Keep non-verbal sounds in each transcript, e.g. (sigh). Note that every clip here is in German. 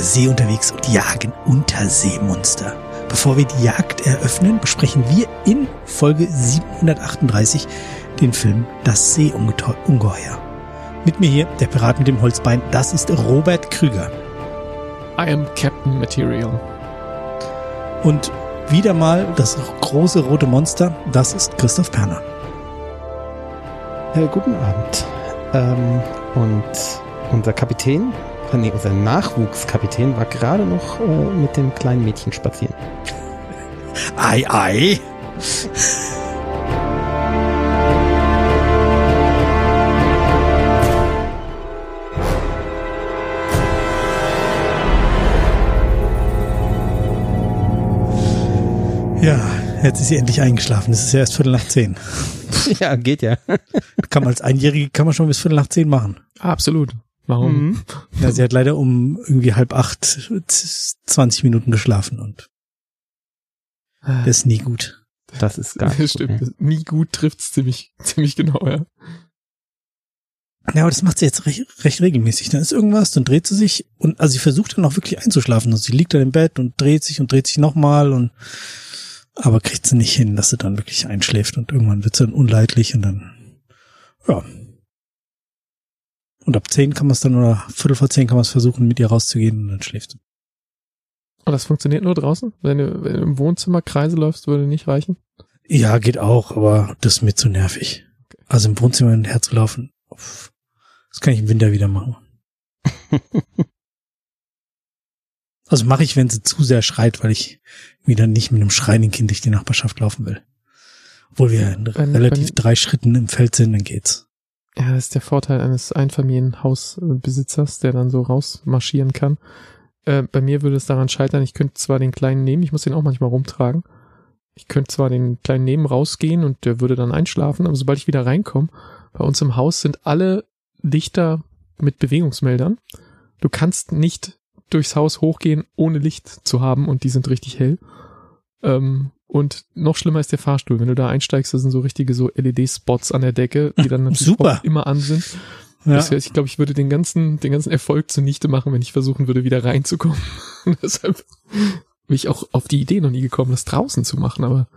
hoher See unterwegs und jagen Unterseemonster. Bevor wir die Jagd eröffnen, besprechen wir in Folge 738 den Film Das Seeungeheuer. Mit mir hier der Pirat mit dem Holzbein, das ist Robert Krüger. I am Captain Material. Und wieder mal das große rote Monster, das ist Christoph Perner. Äh, guten Abend. Ähm, und unser Kapitän, nee, unser Nachwuchskapitän war gerade noch äh, mit dem kleinen Mädchen spazieren. (laughs) Ei, ei. Ja, jetzt ist sie endlich eingeschlafen. Es ist ja erst Viertel nach zehn. (laughs) ja, geht ja. Kann man als Einjährige kann man schon bis Viertel nach zehn machen. Absolut. Warum? Mhm. Ja, sie hat leider um irgendwie halb acht 20 Minuten geschlafen und das ist nie gut. Das ist gar nicht. Stimmt. Gut, Nie gut trifft's ziemlich, ziemlich genau, ja. Ja, aber das macht sie jetzt recht, recht regelmäßig. Dann ist irgendwas, dann dreht sie sich und also sie versucht dann auch wirklich einzuschlafen. Also sie liegt dann im Bett und dreht sich und dreht sich nochmal und aber kriegt sie nicht hin, dass sie dann wirklich einschläft und irgendwann wird sie dann unleidlich und dann, ja. Und ab zehn kann man es dann oder Viertel vor zehn kann man es versuchen, mit ihr rauszugehen und dann schläft sie. Und das funktioniert nur draußen? Wenn du, wenn du im Wohnzimmer Kreise läufst, würde nicht reichen? Ja, geht auch, aber das ist mir zu nervig. Okay. Also im Wohnzimmer hinterher zu laufen, das kann ich im Winter wieder machen. (laughs) Also mache ich, wenn sie zu sehr schreit, weil ich wieder nicht mit einem schreienden Kind durch die Nachbarschaft laufen will. Obwohl wir in wenn, relativ wenn, drei Schritten im Feld sind, dann geht's. Ja, das ist der Vorteil eines Einfamilienhausbesitzers, der dann so rausmarschieren kann. Äh, bei mir würde es daran scheitern, ich könnte zwar den Kleinen nehmen, ich muss den auch manchmal rumtragen. Ich könnte zwar den Kleinen nehmen, rausgehen und der würde dann einschlafen, aber sobald ich wieder reinkomme, bei uns im Haus sind alle Lichter mit Bewegungsmeldern. Du kannst nicht durchs Haus hochgehen, ohne Licht zu haben und die sind richtig hell. Ähm, und noch schlimmer ist der Fahrstuhl. Wenn du da einsteigst, das sind so richtige so LED-Spots an der Decke, die dann natürlich Super. immer an sind. Ja. Das heißt, ich glaube, ich würde den ganzen, den ganzen Erfolg zunichte machen, wenn ich versuchen würde, wieder reinzukommen. (laughs) deshalb bin ich auch auf die Idee noch nie gekommen, das draußen zu machen, aber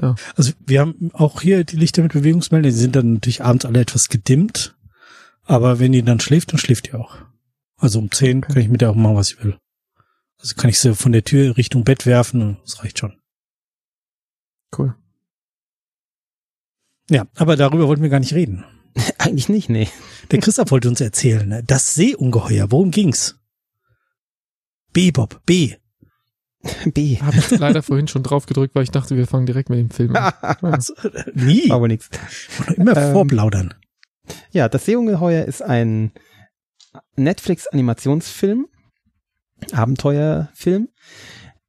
ja. Also wir haben auch hier die Lichter mit Bewegungsmeldern, die sind dann natürlich abends alle etwas gedimmt, aber wenn die dann schläft, dann schläft die auch. Also um zehn okay. kann ich mit der auch machen, was ich will. Also kann ich sie von der Tür Richtung Bett werfen und das reicht schon. Cool. Ja, aber darüber wollten wir gar nicht reden. (laughs) Eigentlich nicht, nee. Der Christoph wollte uns erzählen, ne? das Seeungeheuer, worum ging's? B, Bob, B. (laughs) B. Hab ich leider vorhin schon drauf gedrückt, weil ich dachte, wir fangen direkt mit dem Film an. (laughs) also, nie. Aber nichts. Immer ähm, vorplaudern. Ja, das Seeungeheuer ist ein Netflix-Animationsfilm, Abenteuerfilm,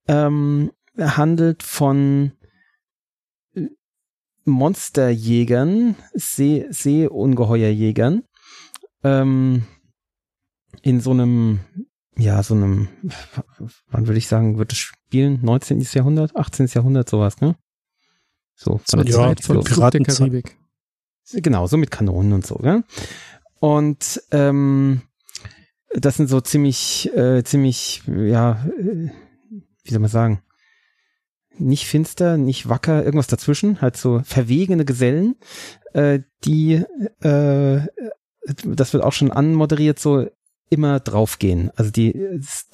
ähm, handelt von Monsterjägern, See, Seeungeheuerjägern, ähm, in so einem, ja, so einem, wann würde ich sagen, wird es spielen? 19. Jahrhundert, 18. Jahrhundert, sowas, ne? So, von der ja, Zeit von Piraten der Karibik. Genau, so mit Kanonen und so, ne? Und ähm, das sind so ziemlich, äh, ziemlich, ja, äh, wie soll man sagen, nicht finster, nicht wacker, irgendwas dazwischen, halt so verwegene Gesellen, äh, die, äh, das wird auch schon anmoderiert, so immer draufgehen. Also die,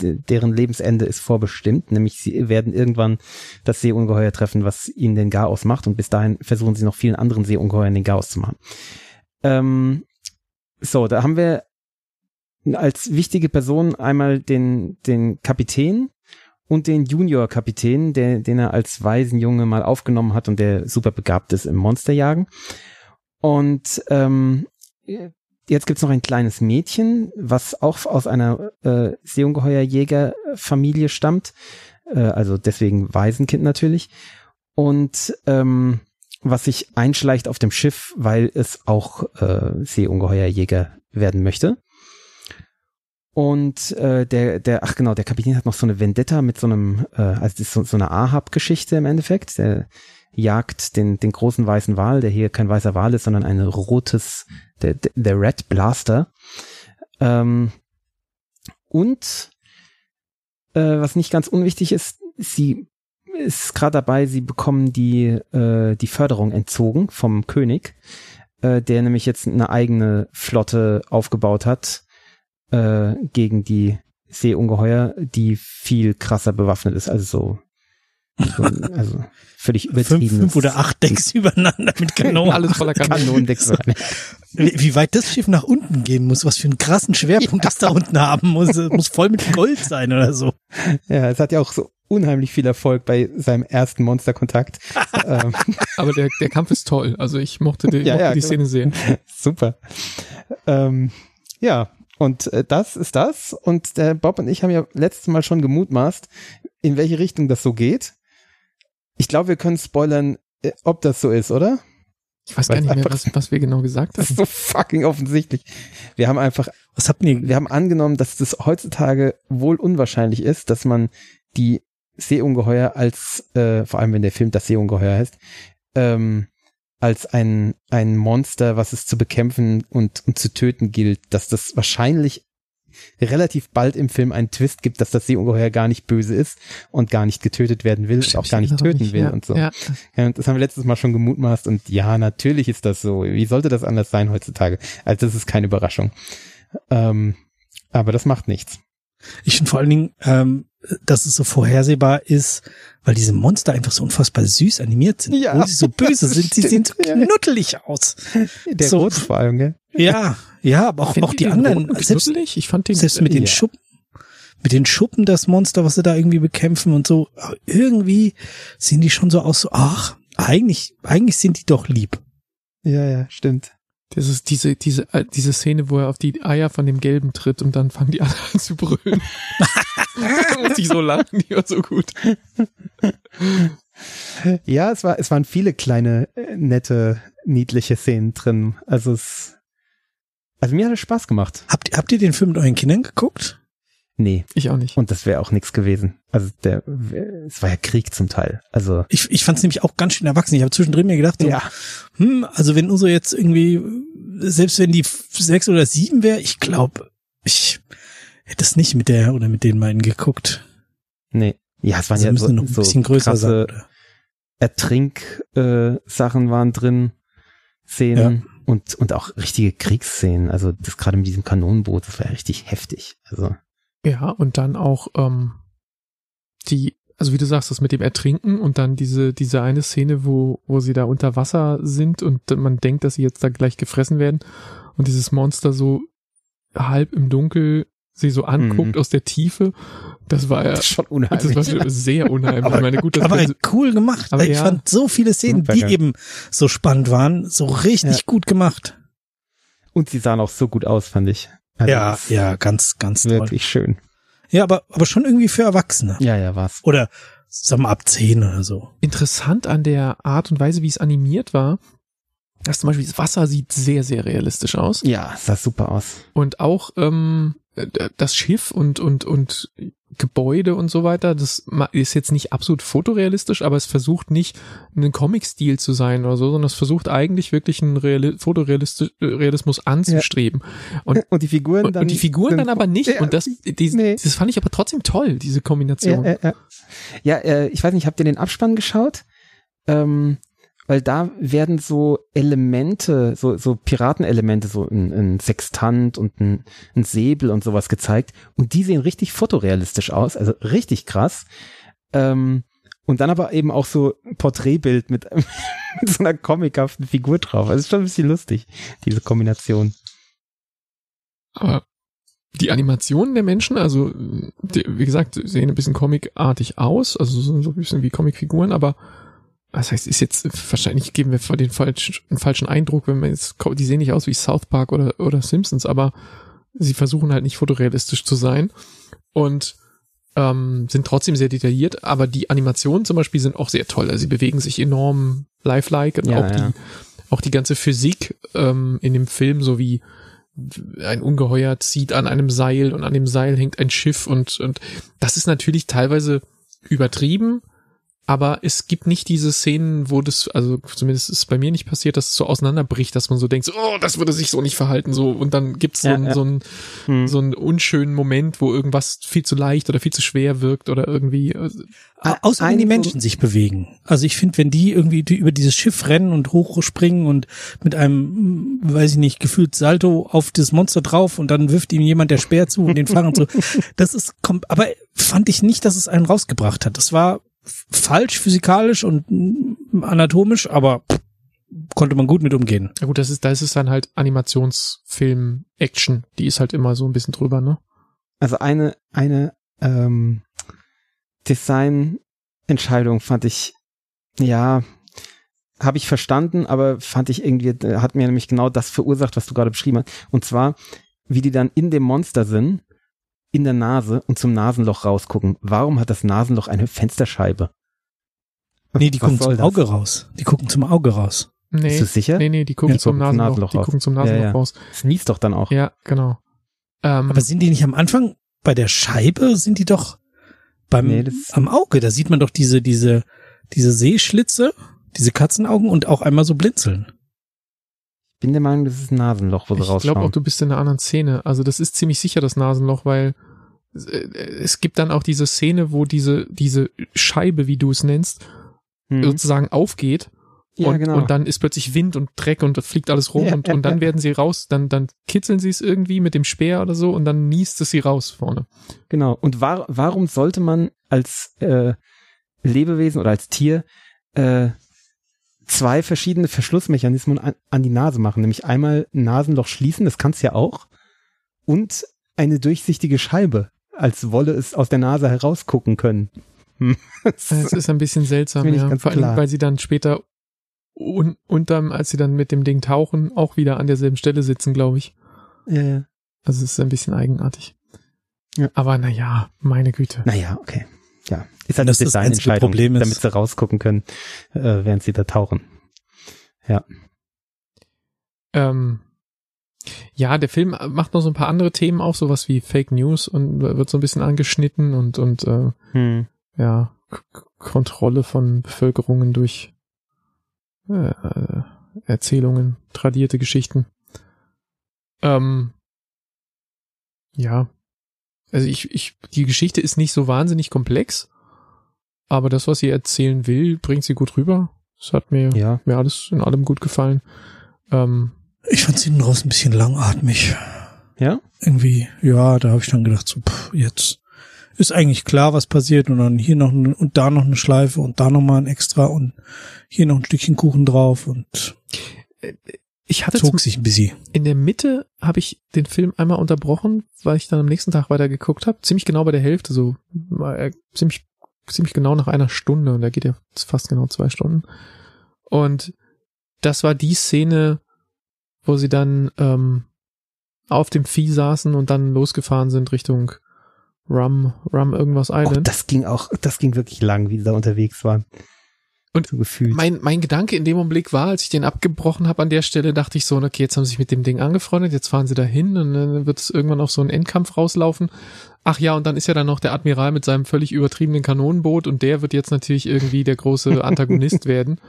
deren Lebensende ist vorbestimmt, nämlich sie werden irgendwann das Seeungeheuer treffen, was ihnen den Chaos macht und bis dahin versuchen sie noch vielen anderen Seeungeheuern den Chaos zu machen. Ähm, so, da haben wir als wichtige Person einmal den, den Kapitän und den Junior-Kapitän, den er als Waisenjunge mal aufgenommen hat und der super begabt ist im Monsterjagen. Und ähm, jetzt gibt's noch ein kleines Mädchen, was auch aus einer äh, Seeungeheuerjägerfamilie stammt, äh, also deswegen Waisenkind natürlich. Und ähm, was sich einschleicht auf dem Schiff, weil es auch äh, Seeungeheuerjäger werden möchte. Und äh, der, der, ach genau, der Kapitän hat noch so eine Vendetta mit so einem, äh, also das ist so, so eine Ahab-Geschichte im Endeffekt. Der jagt den, den großen weißen Wal, der hier kein weißer Wal ist, sondern ein rotes, der, der Red Blaster. Ähm, und äh, was nicht ganz unwichtig ist, sie ist gerade dabei, sie bekommen die, äh, die Förderung entzogen vom König, äh, der nämlich jetzt eine eigene Flotte aufgebaut hat äh, gegen die Seeungeheuer, die viel krasser bewaffnet ist, also so so, (laughs) also völlig übertrieben. Fünf, fünf oder acht Decks (laughs) übereinander mit Kanonen. (laughs) Alles voller Kanonen. Kanonendecks. Wie, wie weit das Schiff nach unten gehen muss, was für einen krassen Schwerpunkt das da unten haben muss. Es muss voll mit Gold sein oder so. Ja, es hat ja auch so unheimlich viel Erfolg bei seinem ersten Monsterkontakt. ähm, Aber der, der Kampf ist toll. Also ich mochte die, Ja, mochte ja, die genau. Szene sehr. super. Ähm, ja, und äh, das ist das. Und der Bob und ich haben ja letztes Mal schon gemutmaßt, in welche Richtung das so geht. Ich glaube, wir können spoilern, äh, ob das so ist, oder? Ich weiß gar nicht mehr, was, was wir genau gesagt (laughs) Das ist haben. so fucking offensichtlich. Wir haben einfach Was habt ihr? wir haben angenommen, dass das heutzutage wohl unwahrscheinlich ist, dass man die Seeungeheuer als, äh, vor allem wenn der Film das Seeungeheuer heißt, ähm, als ein, ein Monster, was es zu bekämpfen und, und zu töten gilt, dass das wahrscheinlich relativ bald im Film einen Twist gibt, dass das Seeungeheuer gar nicht böse ist und gar nicht getötet werden will und auch gar nicht töten will ja, und so. Ja. Ja, und das haben wir letztes Mal schon gemutmaßt und ja, natürlich ist das so. Wie sollte das anders sein heutzutage? Also das ist keine Überraschung. Ähm, aber das macht nichts. Ich finde vor allen Dingen, ähm, dass es so vorhersehbar ist, weil diese Monster einfach so unfassbar süß animiert sind. Ja, Obwohl sie so böse (laughs) sind, die sehen so knuddelig aus. Der So. Rot vor allem, gell? Ja, ja, aber auch, auch die anderen, selbst, knuddelig? Ich fand den selbst mit den ja. Schuppen, mit den Schuppen das Monster, was sie da irgendwie bekämpfen und so, aber irgendwie sehen die schon so aus, so, ach, eigentlich, eigentlich sind die doch lieb. Ja, ja, stimmt. Das ist diese, diese, äh, diese Szene, wo er auf die Eier von dem Gelben tritt und dann fangen die (laughs) alle an zu brüllen. (laughs) (laughs) da musste ich so lachen, die war so gut. Ja, es war, es waren viele kleine, äh, nette, niedliche Szenen drin. Also es, also mir hat es Spaß gemacht. Habt, ihr- habt ihr den Film mit euren Kindern geguckt? Nee. Ich auch nicht. Und das wäre auch nichts gewesen. Also der, es war ja Krieg zum Teil. Also, Ich, ich fand es nämlich auch ganz schön erwachsen. Ich habe zwischendrin mir gedacht, so, ja. hm, also wenn Uso jetzt irgendwie, selbst wenn die sechs oder sieben wäre, ich glaube, ich hätte es nicht mit der oder mit den beiden geguckt. Nee. Ja, es waren Also ja müssen so, noch ein so bisschen größer krasse sein. Ertrink-Sachen äh, waren drin, Szenen und, und auch richtige Kriegsszenen. Also das gerade mit diesem Kanonenboot, das war ja richtig heftig. Also, Ja, und dann auch ähm, die, also wie du sagst, das mit dem Ertrinken und dann diese, diese eine Szene, wo, wo sie da unter Wasser sind und man denkt, dass sie jetzt da gleich gefressen werden und dieses Monster so halb im Dunkel sie so anguckt Mhm. aus der Tiefe. Das war ja, das schon das unheimlich. war schon sehr unheimlich. Aber- ich meine, gut, das Aber cool gemacht. Aber ich ja. fand so viele Szenen, Super die geil. eben so spannend waren, so richtig Ja. gut gemacht. Und sie sahen auch so gut aus, fand ich. Also ja, das ja, ganz, ganz toll. Wirklich schön. Ja, aber, aber schon irgendwie für Erwachsene. Ja, ja, war's. Oder sagen wir ab zehn oder so. interessant an der Art und Weise, wie es animiert war, dass zum Beispiel das Wasser sieht sehr, sehr realistisch aus. Ja, sah super aus. Und auch ähm, das Schiff und, und, und Gebäude und so weiter, das ist jetzt nicht absolut fotorealistisch, aber es versucht nicht einen Comic-Stil zu sein oder so, sondern es versucht eigentlich wirklich einen Reali Fotorealismus anzustreben. Und, (laughs) Und die Figuren dann. und die Figuren sind- dann aber nicht. Ja, und das, die, nee. das fand ich aber trotzdem toll, diese Kombination. Ja, ja, ja. ja äh, ich weiß nicht, habt ihr den Abspann geschaut? Ähm, weil da werden so Elemente, so, so Piratenelemente, so ein, ein Sextant und ein, ein Säbel und sowas gezeigt. Und die sehen richtig fotorealistisch aus, also richtig krass. Ähm, und dann aber eben auch so ein Porträtbild mit, mit (laughs) so einer comichaften Figur drauf. Also ist schon ein bisschen lustig, diese Kombination. Aber die Animationen der Menschen, also die, wie gesagt, sehen ein bisschen comicartig aus, also so so ein bisschen wie Comicfiguren, aber das heißt, ist jetzt wahrscheinlich geben wir den falschen, einen falschen Eindruck, wenn man jetzt, die sehen nicht aus wie South Park oder, oder Simpsons, aber sie versuchen halt nicht fotorealistisch zu sein und ähm, sind trotzdem sehr detailliert, aber die Animationen zum Beispiel sind auch sehr toll. Also sie bewegen sich enorm lifelike und Ja, auch ja. die, auch die ganze Physik ähm, in dem Film, so wie ein Ungeheuer zieht an einem Seil und an dem Seil hängt ein Schiff und, und das ist natürlich teilweise übertrieben, aber es gibt nicht diese Szenen, wo das, also zumindest ist es bei mir nicht passiert, dass es so auseinanderbricht, dass man so denkt, so, oh, das würde sich so nicht verhalten, so und dann gibt's so, Ja, einen, ja. so, einen, Hm. so einen unschönen Moment, wo irgendwas viel zu leicht oder viel zu schwer wirkt oder irgendwie. äh, Au- Außer wenn die Menschen sich bewegen. Also ich finde, wenn die irgendwie die über dieses Schiff rennen und hochspringen und mit einem, mm, weiß ich nicht, gefühlt Salto auf das Monster drauf und dann wirft ihm jemand der Speer zu und den Fahrrad (laughs) so. Das ist, kom- aber fand ich nicht, dass es einen rausgebracht hat. Das war falsch physikalisch und anatomisch, aber konnte man gut mit umgehen. Ja gut, das ist, da ist es dann halt Animationsfilm, Action, die ist halt immer so ein bisschen drüber, ne? Also eine, eine ähm, Designentscheidung fand ich, ja, habe ich verstanden, aber fand ich irgendwie, äh, hat mir nämlich genau das verursacht, was du gerade beschrieben hast. Und zwar, wie die dann in dem Monster sind, in der Nase und zum Nasenloch rausgucken. Warum hat das Nasenloch eine Fensterscheibe? Nee, die Was gucken zum das? Auge raus. Die gucken zum Auge raus. Nee, Bist du sicher? nee, nee, die gucken Ja, zum Nasenloch, Nasenloch die raus. gucken zum Nasenloch Ja, ja. raus. Es niest doch dann auch. Ja, genau. Ähm, Aber sind die nicht am Anfang bei der Scheibe? Sind die doch beim Nee, das- am Auge? Da sieht man doch diese diese diese Seeschlitze, diese Katzenaugen und auch einmal so blinzeln. Ich bin der Meinung, das ist ein Nasenloch, wo sie ich glaube rausschauen. auch, du bist in einer anderen Szene. Also das ist ziemlich sicher das Nasenloch, weil äh, es gibt dann auch diese Szene, wo diese, diese Scheibe, wie du es nennst, Hm. sozusagen aufgeht Ja, und, genau. und dann ist plötzlich Wind und Dreck und fliegt alles rum Ja, und, ja, und dann werden sie raus, dann, dann kitzeln sie es irgendwie mit dem Speer oder so und dann niest es sie raus vorne. Genau. Und war, warum sollte man als äh, Lebewesen oder als Tier äh, zwei verschiedene Verschlussmechanismen an, an die Nase machen? Nämlich einmal ein Nasenloch schließen, das kann's ja auch, und eine durchsichtige Scheibe, als wolle es aus der Nase herausgucken können. (laughs) Es ist ein bisschen seltsam, ja. Vor allem, weil sie dann später un unterm, als sie dann mit dem Ding tauchen, auch wieder an derselben Stelle sitzen, glaube ich. ja, ja. Also es ist ein bisschen eigenartig. Ja. Aber naja, meine Güte. Naja, okay. Ja, ist halt Das das Designentscheidung, damit sie rausgucken können, äh, während sie da tauchen. Ähm, ja, der Film macht noch so ein paar andere Themen auf, sowas wie Fake News und wird so ein bisschen angeschnitten und, und äh, Hm. ja, K Kontrolle von Bevölkerungen durch äh, Erzählungen, tradierte Geschichten. Ähm, ja. Also ich, ich, die Geschichte ist nicht so wahnsinnig komplex, aber das, was sie erzählen will, bringt sie gut rüber. Das hat mir, Ja. mir alles in allem gut gefallen. Ähm, Ich fand hinten raus ein bisschen langatmig. Ja? Irgendwie, ja, da habe ich dann gedacht, so, pff, jetzt ist eigentlich klar, was passiert und dann hier noch eine, und da noch eine Schleife und da noch mal ein extra und hier noch ein Stückchen Kuchen drauf und ich hatte zog sich ein bisschen. in der Mitte habe ich den Film einmal unterbrochen, weil ich dann am nächsten Tag weiter geguckt habe. Ziemlich genau bei der Hälfte, so äh, ziemlich, ziemlich genau nach einer Stunde und da geht ja fast genau zwei Stunden. Und das war die Szene, wo sie dann ähm, auf dem Vieh saßen und dann losgefahren sind Richtung Rum, Rum irgendwas Oh, Island. das ging auch, das ging wirklich lang, wie sie da unterwegs waren. Und so. Mein, mein Gedanke in dem Augenblick war, als ich den abgebrochen habe an der Stelle, dachte ich so, okay, jetzt haben sie sich mit dem Ding angefreundet, jetzt fahren sie dahin und dann wird es irgendwann auf so einen Endkampf rauslaufen. Ach ja, und dann ist ja dann noch der Admiral mit seinem völlig übertriebenen Kanonenboot und der wird jetzt natürlich irgendwie der große Antagonist (laughs) werden.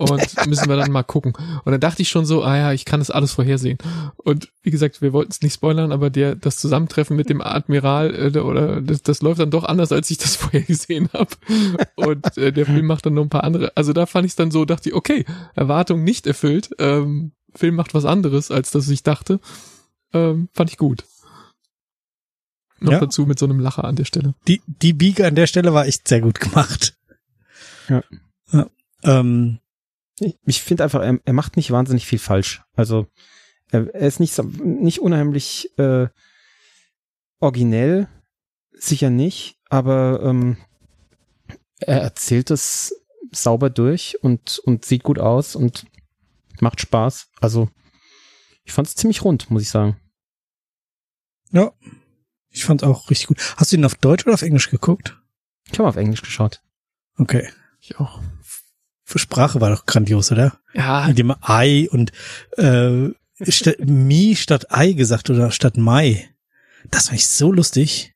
Und müssen wir dann mal gucken. Und dann dachte ich schon so, ah ja, ich kann das alles vorhersehen. Und wie gesagt, wir wollten es nicht spoilern, aber der das Zusammentreffen mit dem Admiral äh, oder das, das läuft dann doch anders, als ich das (laughs) vorher gesehen habe. Und äh, der Film macht dann noch ein paar andere. Also da fand ich es dann so, dachte ich, okay, Erwartung nicht erfüllt. Ähm, Film macht was anderes, als das ich dachte. Ähm, fand ich gut. Noch Ja. dazu mit so einem Lacher an der Stelle. Die, die Biege an der Stelle war echt sehr gut gemacht. Ja. ja. Ähm, Ich, ich finde einfach, er, er macht nicht wahnsinnig viel falsch. Also er, er ist nicht, so- nicht unheimlich äh, originell, sicher nicht, aber ähm, er erzählt es sauber durch und, und sieht gut aus und macht Spaß. Also ich fand es ziemlich rund, muss ich sagen. ja. Ich fand auch richtig gut. Hast du ihn auf Deutsch oder auf Englisch geguckt? Ich habe auf Englisch geschaut. Okay. Ich auch. Für Sprache war doch grandios, oder? Ja, Mit dem Ei und äh, statt Mi statt Ei gesagt oder statt Mai. Das fand ich so lustig.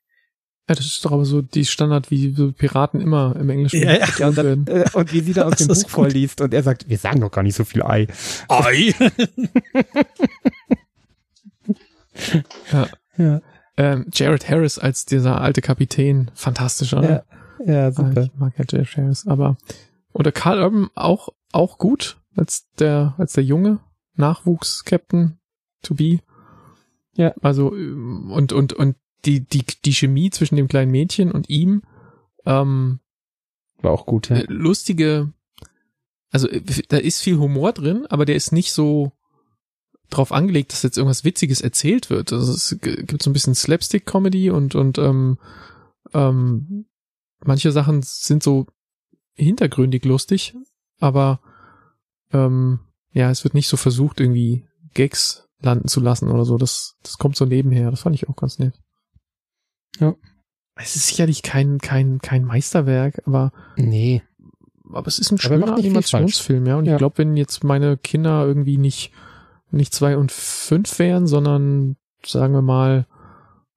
Ja, das ist doch aber so die Standard, wie so Piraten immer im Englischen Ja, ja. Ja, und, dann, werden. äh, und wie sie da aus (laughs) Das dem Buch vorliest und er sagt, wir sagen doch gar nicht so viel Ei. Ei. (laughs) Ja. Ja, Ähm, Jared Harris als dieser alte Kapitän, fantastisch, oder? ja, ja Ah, super. Ich mag ja Jared Harris, aber oder Carl Urban auch auch gut als der als der junge Nachwuchs-Captain to be. Ja. Also ähm, und und und die die die Chemie zwischen dem kleinen Mädchen und ihm ähm, War auch gut, ja. äh, lustige, also äh, da ist viel Humor drin, aber der ist nicht so drauf angelegt, dass jetzt irgendwas Witziges erzählt wird. Also es gibt so ein bisschen Slapstick-Comedy und und ähm, ähm, manche Sachen sind so hintergründig lustig, aber ähm, ja, es wird nicht so versucht, irgendwie Gags landen zu lassen oder so. Das, das kommt so nebenher. Das fand ich auch ganz nett. Ja. Es ist sicherlich kein, kein, kein Meisterwerk, aber Nee. aber es ist ein er schöner Animationsfilm, ja. Und Ja. ich glaube, wenn jetzt meine Kinder irgendwie nicht, nicht zwei und fünf wären, sondern sagen wir mal,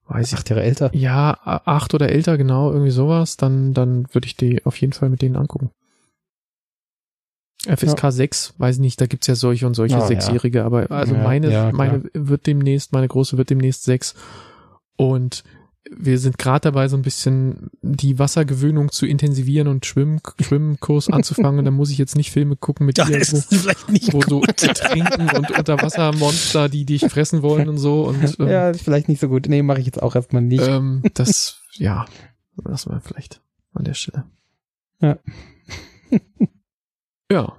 weiß ich, Acht Jahre älter. ja, acht oder älter, genau, irgendwie sowas, dann, dann würde ich die auf jeden Fall mit denen angucken. FSK 6, weiß ich nicht, da gibt's ja solche und solche ja. Sechsjährige, aber also Ja, meine, ja, meine wird demnächst, meine große wird demnächst sechs. Und wir sind gerade dabei, so ein bisschen die Wassergewöhnung zu intensivieren und Schwimm, Schwimmkurs (laughs) anzufangen. Und da muss ich jetzt nicht Filme gucken mit Da ist wo, es vielleicht nicht wo so gut. trinken und Unterwassermonster, die dich fressen wollen und so. Und ähm, Ja, ist vielleicht nicht so gut. Nee, mache ich jetzt auch erstmal nicht. ähm, das, ja, lassen wir vielleicht an der Stelle. Ja. (laughs) ja.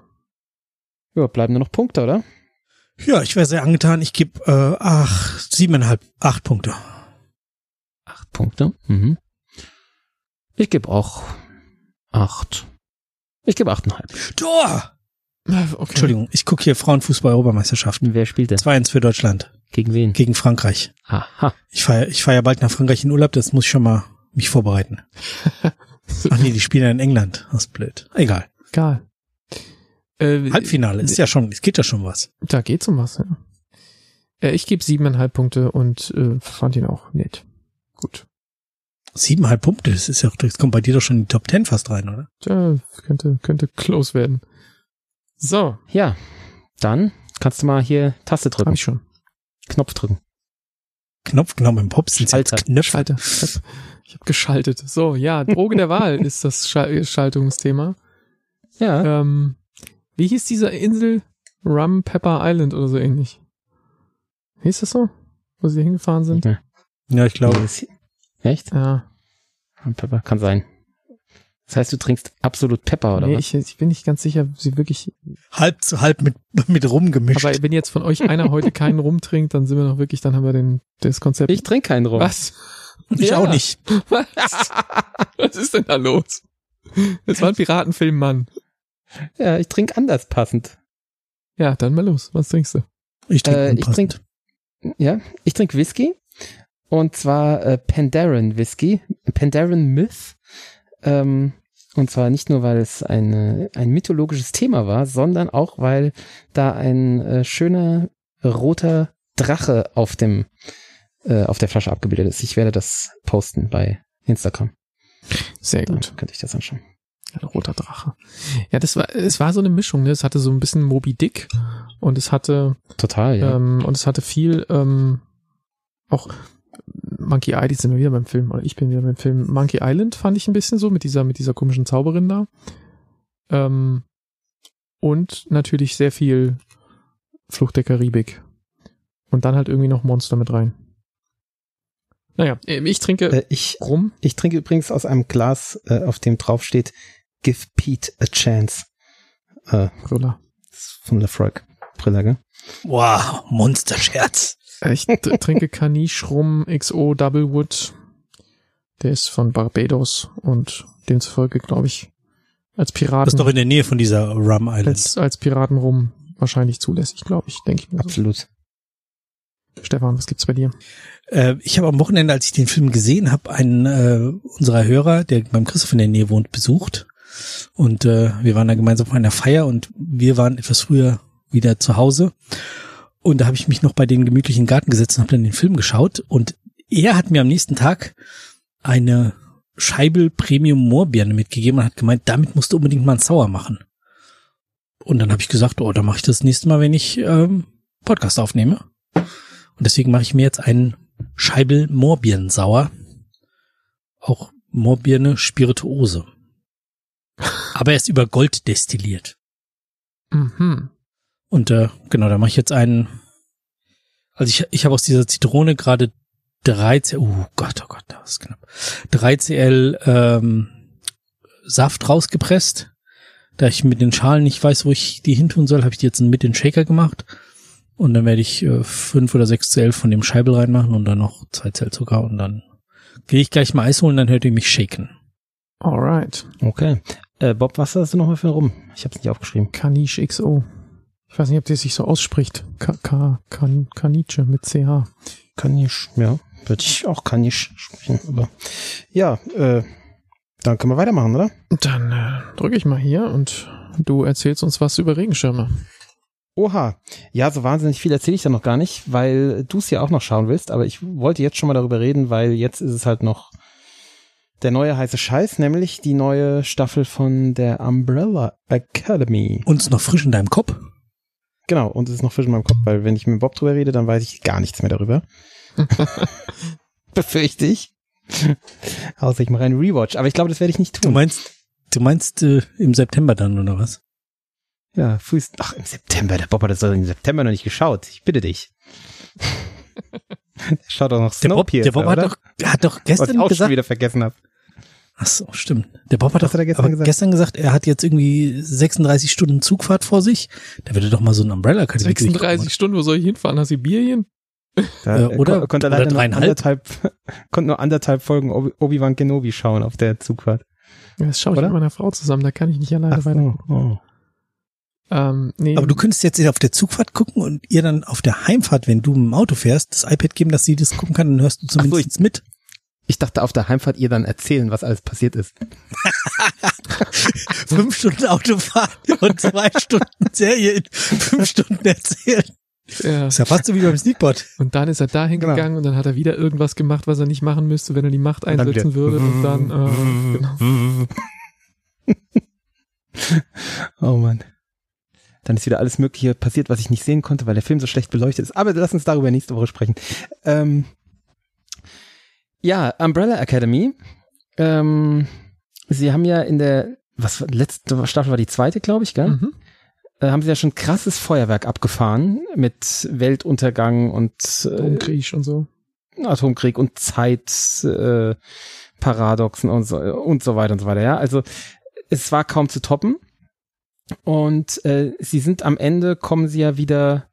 Ja, bleiben nur noch Punkte, oder? Ja, ich wäre sehr angetan. Ich gebe äh, ach, siebeneinhalb, acht Punkte. Acht Punkte. Mhm. Ich gebe auch acht. Ich gebe achteinhalb. Tor! Okay. Entschuldigung, ich gucke hier Frauenfußball-Europameisterschaften. Wer spielt denn? 2-1 für Deutschland Gegen wen? gegen Frankreich. Aha. Ich fahre ich fahr ja bald nach Frankreich in Urlaub, das muss ich schon mal mich vorbereiten. (laughs) Ach nee, die spielen ja in England. Das ist blöd. Egal. Egal. Äh, Halbfinale ist ja schon, es geht ja schon was. Da geht's um was, ja. Äh, ich gebe siebeneinhalb Punkte und äh, fand ihn auch nett. Gut. Siebeneinhalb Punkte, das ist ja, das kommt bei dir doch schon in die Top Ten fast rein, oder? Tja, könnte, könnte close werden. So, Ja, dann kannst du mal hier Taste habe drücken. ich schon. Knopf drücken. Knopf genommen im Pop sind Schalter. Knöpfe. Schalter. Ich hab, ich hab geschaltet. So, ja, Droge der Wahl (laughs) ist das Schal Schaltungsthema. Ja. Ähm, wie hieß diese Insel? Rum Pepper Island oder so ähnlich. Hieß das so? Wo sie hingefahren sind? Ja. Ja, ich glaube. Echt? Ja. Pepper, kann sein. Das heißt, du trinkst absolut Pepper, oder Nee, was? ich, ich bin nicht ganz sicher, sie wirklich. Halb zu halb mit, (laughs) mit rumgemischt. Aber wenn jetzt von euch einer heute keinen rumtrinkt, dann sind wir noch wirklich, dann haben wir den, das Konzept. Ich trinke keinen Rum. Was? ich Ja. auch nicht. Was? (laughs) Was ist denn da los? Das war ein Piratenfilm, Mann. Ja, ich trinke anders passend. Ja, dann mal los. Was trinkst du? Ich trinke Äh, ich unpassend. Ja, ich trinke Whisky. Und zwar äh, Pandaren Whisky. Pandaren Myth. Ähm, und zwar nicht nur, weil es eine, ein mythologisches Thema war, sondern auch, weil da ein äh, schöner roter Drache auf dem äh, auf der Flasche abgebildet ist. Ich werde das posten bei Instagram. Sehr Dann gut. könnte ich das anschauen. Ein roter Drache. Ja, das war, es war so eine Mischung, ne? Es hatte so ein bisschen Moby Dick und es hatte, Total, ja. ähm, und es hatte viel, ähm, auch Monkey Island, jetzt sind wir wieder beim Film, oder ich bin wieder beim Film. Monkey Island fand ich ein bisschen so, mit dieser, mit dieser komischen Zauberin da. Ähm, und natürlich sehr viel Flucht der Karibik. Und dann halt irgendwie noch Monster mit rein. Naja, ähm, ich trinke Äh, ich, rum. ich trinke übrigens aus einem Glas, äh, auf dem drauf steht, Give Pete a Chance. Äh, ist von Lefroy Brille, gell? Wow, Monsterscherz. Äh, Ich trinke Kaniche Rum XO Double Wood. Der ist von Barbados und demzufolge, glaube ich, als Das Piraten, ist doch in der Nähe von dieser Rum Island. als, als Piratenrum wahrscheinlich zulässig, glaube ich, denke ich mir. So. Absolut. Stefan, was gibt's bei dir? Äh, ich habe am Wochenende, als ich den Film gesehen habe, einen äh, unserer Hörer, der beim Christoph in der Nähe wohnt, besucht. Und äh, wir waren da gemeinsam auf einer Feier und wir waren etwas früher wieder zu Hause. Und da habe ich mich noch bei den gemütlichen Garten gesetzt und habe dann den Film geschaut. Und er hat mir am nächsten Tag eine Scheibel Premium Moorbirne mitgegeben und hat gemeint, damit musst du unbedingt mal ein Sauer machen. Und dann habe ich gesagt, oh, dann mache ich das nächste Mal, wenn ich ähm, Podcast aufnehme. Und deswegen mache ich mir jetzt einen Scheibel Moorbirnensauer. Auch Moorbirne Spirituose. (laughs) Aber er ist über Gold destilliert. Mhm. Und äh, genau, da mache ich jetzt einen. Also ich, ich habe aus dieser Zitrone gerade 13, oh Gott, oh Gott, das ist knapp. 3cl ähm, Saft rausgepresst. Da ich mit den Schalen nicht weiß, wo ich die hin tun soll, habe ich die jetzt mit den Shaker gemacht. Und dann werde ich äh, 5 oder 6 Cl von dem Scheibel reinmachen und dann noch 2 Cl Zucker und dann gehe ich gleich mal Eis holen, dann hört ihr mich shaken. Alright. Okay. Äh, Bob, was hast du nochmal für rum? Ich habe es nicht aufgeschrieben. Kaniche XO. Ich weiß nicht, ob das sich so ausspricht. Ka Ka kan Kaniche mit CH. Kanisch, ja. Würde ich auch Kanisch sprechen. Aber ja, äh, dann können wir weitermachen, oder? Dann äh, drücke ich mal hier und du erzählst uns was über Regenschirme. Oha. Ja, so wahnsinnig viel erzähle ich da noch gar nicht, weil du es ja auch noch schauen willst. Aber ich wollte jetzt schon mal darüber reden, weil jetzt ist es halt noch der neue heiße Scheiß, nämlich die neue Staffel von der Umbrella Academy. Uns noch frisch in deinem Kopf. Genau, und es ist noch frisch in meinem Kopf, weil wenn ich mit Bob drüber rede, dann weiß ich gar nichts mehr darüber. (laughs) Befürchte ich. (laughs) Außer ich mache einen Rewatch, aber ich glaube, das werde ich nicht Du tun. meinst, du meinst äh, im September dann oder was? Ja, frühest. Ach, im September. Der Bob hat das doch im September noch nicht geschaut. Ich bitte dich. Der (laughs) Schaut doch noch Der Bob, Snowpiercer, der Bob hat oder? doch, der hat doch Was ich gestern auch schon gesagt. wieder vergessen habe. Ach so, stimmt. Der Bob hat Was doch hat er gestern aber gesagt? gestern gesagt, er hat jetzt irgendwie 36 Stunden Zugfahrt vor sich. Da würde doch mal so ein Umbrella Academy 36 Stunden, wo soll ich hinfahren? Nach Sibirien? Da, Äh, oder- kon- konnte oder dreieinhalb? anderthalb, (laughs) konnte nur anderthalb Folgen Obi- Obi-Wan Kenobi schauen auf der Zugfahrt. Das schaue ich Oder? mit meiner Frau zusammen, da kann ich nicht alleine Ach weiter. oh. Ähm, nee, Aber du könntest jetzt auf der Zugfahrt gucken und ihr dann auf der Heimfahrt, wenn du im Auto fährst, das iPad geben, dass sie das gucken kann, dann hörst du so, zumindest mit. Ich dachte, auf der Heimfahrt ihr dann erzählen, was alles passiert ist. (laughs) Fünf Stunden Autofahrt und zwei Stunden Serie in fünf Stunden erzählen. ja. Das ist ja fast so wie beim Sneakbot. Und dann ist er da hingegangen Genau. und dann hat er wieder irgendwas gemacht, was er nicht machen müsste, wenn er die Macht einsetzen würde. Und dann, äh, genau. (laughs) Oh Mann. Dann ist wieder alles Mögliche passiert, was ich nicht sehen konnte, weil der Film so schlecht beleuchtet ist. Aber lass uns darüber nächste Woche sprechen. Ähm, ja, Umbrella Academy. Ähm, sie haben ja in der, was war- letzte Staffel war die zweite, glaube ich, gell? Mhm. Äh, haben sie ja schon krasses Feuerwerk abgefahren mit Weltuntergang und äh, Domkrieg und so. Atomkrieg und Zeitparadoxen äh, und so, und so weiter und so weiter. Ja, also es war kaum zu toppen. Und äh, sie sind am Ende, kommen sie ja wieder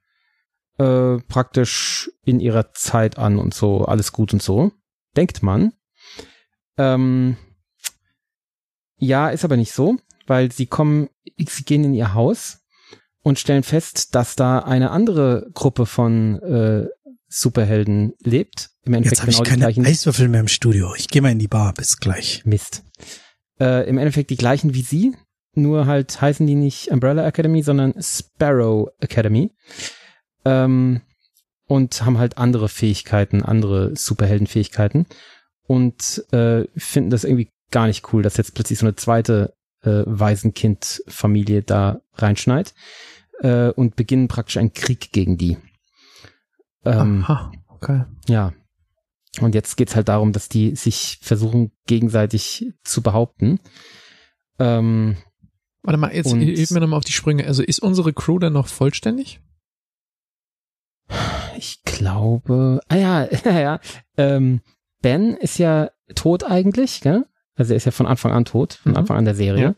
äh, praktisch in ihrer Zeit an und so, alles gut und so. Denkt man. Ähm, ja, ist aber nicht so, weil sie kommen, sie gehen in ihr Haus und stellen fest, dass da eine andere Gruppe von äh, Superhelden lebt. Im Endeffekt Jetzt habe ich genau die keine gleichen. Eiswürfel mehr im Studio. Ich gehe mal in die Bar. Bis gleich. Mist. Äh, Im Endeffekt die gleichen wie sie, nur halt heißen die nicht Umbrella Academy, sondern Sparrow Academy. Ähm, und haben halt andere Fähigkeiten, andere Superheldenfähigkeiten. Und äh, finden das irgendwie gar nicht cool, dass jetzt plötzlich so eine zweite äh, Waisenkind-Familie da reinschneit. Äh, und beginnen praktisch einen Krieg gegen die. Ähm, Aha, okay. ja. Und jetzt geht's halt darum, dass die sich versuchen, gegenseitig zu behaupten. Ähm, Warte mal, jetzt hilf mir nochmal auf die Sprünge. Also ist unsere Crew dann noch vollständig? Ich glaube, ah ja, (laughs) ja, ja. Ähm, Ben ist ja tot eigentlich, gell? Also er ist ja von Anfang an tot, von Mhm. Anfang an der Serie.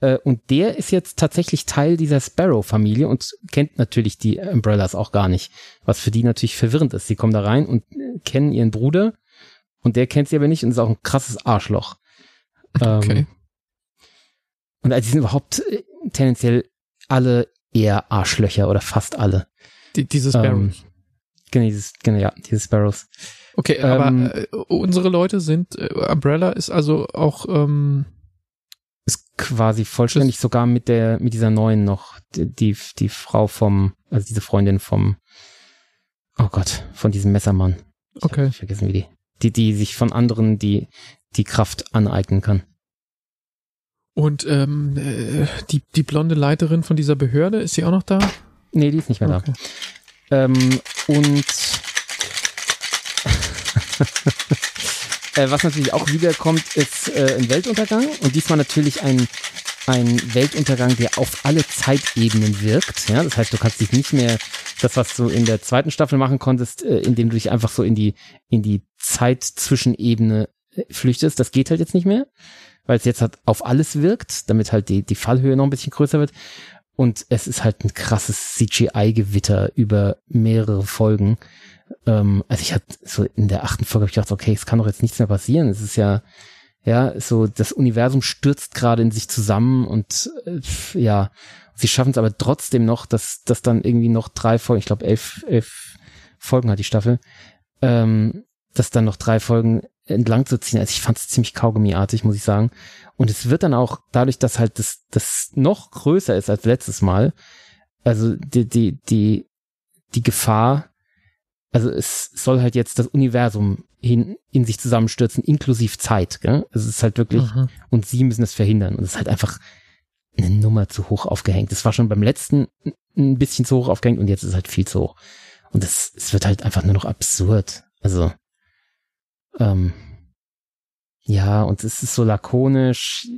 Äh, und der ist jetzt tatsächlich Teil dieser Sparrow-Familie und kennt natürlich die Umbrellas auch gar nicht. Was für die natürlich verwirrend ist. Sie kommen da rein und äh, kennen ihren Bruder und der kennt sie aber nicht und ist auch ein krasses Arschloch. Ähm, Okay. Und also die sind überhaupt äh, tendenziell alle eher Arschlöcher oder fast alle. Die, dieses Ähm. Genau, dieses, genau, ja, diese Sparrows. Okay, ähm, aber äh, unsere Leute sind, äh, Umbrella ist also auch, ähm, Ist quasi vollständig sogar mit der, mit dieser neuen noch, die, die, Frau vom, also diese Freundin vom, oh Gott, von diesem Messermann. Ich Okay. vergessen, wie die, die, die sich von anderen die, die Kraft aneignen kann. Und ähm, äh, die, die blonde Leiterin von dieser Behörde, ist sie auch noch da? Nee, die ist nicht mehr Okay. da. Ähm, und (laughs) äh, was natürlich auch wiederkommt, ist äh, ein Weltuntergang und diesmal natürlich ein, ein Weltuntergang, der auf alle Zeitebenen wirkt. Ja, das heißt, du kannst dich nicht mehr das, was du in der zweiten Staffel machen konntest, äh, indem du dich einfach so in die in die Zeitzwischenebene äh, flüchtest. Das geht halt jetzt nicht mehr, weil es jetzt halt auf alles wirkt, damit halt die die Fallhöhe noch ein bisschen größer wird. Und es ist halt ein krasses CGI-Gewitter über mehrere Folgen. Ähm, also ich hatte so in der achten Folge hab ich gedacht, okay, es kann doch jetzt nichts mehr passieren. Es ist ja, ja, so das Universum stürzt gerade in sich zusammen und äh, ja, sie schaffen es aber trotzdem noch, dass, dass dann irgendwie noch drei Folgen, ich glaube elf, elf Folgen hat die Staffel, ähm, dass dann noch drei Folgen entlang zu ziehen. Also ich fand es ziemlich kaugummiartig, muss ich sagen. Und es wird dann auch dadurch, dass halt das, das noch größer ist als letztes Mal, also die, die, die, die Gefahr, also es soll halt jetzt das Universum hin, in sich zusammenstürzen, inklusive Zeit, gell? Also es ist halt wirklich, Mhm. und sie müssen es verhindern. Und es ist halt einfach eine Nummer zu hoch aufgehängt. Das war schon beim letzten ein bisschen zu hoch aufgehängt und jetzt ist es halt viel zu hoch. Und es, es wird halt einfach nur noch absurd. Also, ähm, ja, und es ist so lakonisch.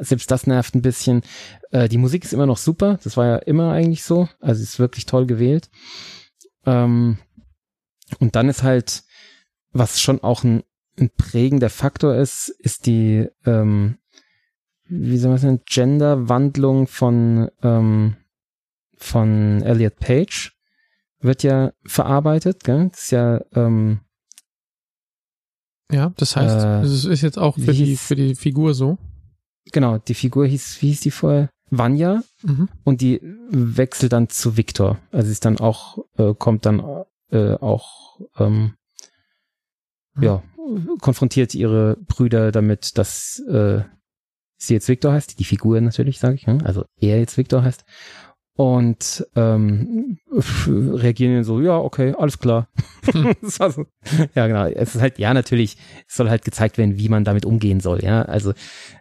Selbst das nervt ein bisschen. Äh, die Musik ist immer noch super. Das war ja immer eigentlich so. Also ist wirklich toll gewählt. Ähm, und dann ist halt, was schon auch ein, ein prägender Faktor ist, ist die, ähm, wie soll man sagen, Genderwandlung von, ähm, von Elliot Page wird ja verarbeitet, gell? Das ist ja, ähm, Ja, das heißt, Äh, es ist jetzt auch für wie die, hieß- für die Figur so. genau, die Figur hieß, wie hieß die vorher? Vanya Mhm. und die wechselt dann zu Victor. Also ist dann auch, äh, kommt dann äh, auch, ähm, Mhm. ja, konfrontiert ihre Brüder damit, dass äh, sie jetzt Victor heißt, die Figur natürlich, sage ich, ne? also er jetzt Victor heißt. Und ähm, reagieren dann so, ja, okay, alles klar. (laughs) (laughs) Ja, genau. Es ist halt, ja, natürlich, es soll halt gezeigt werden, wie man damit umgehen soll, ja. Also,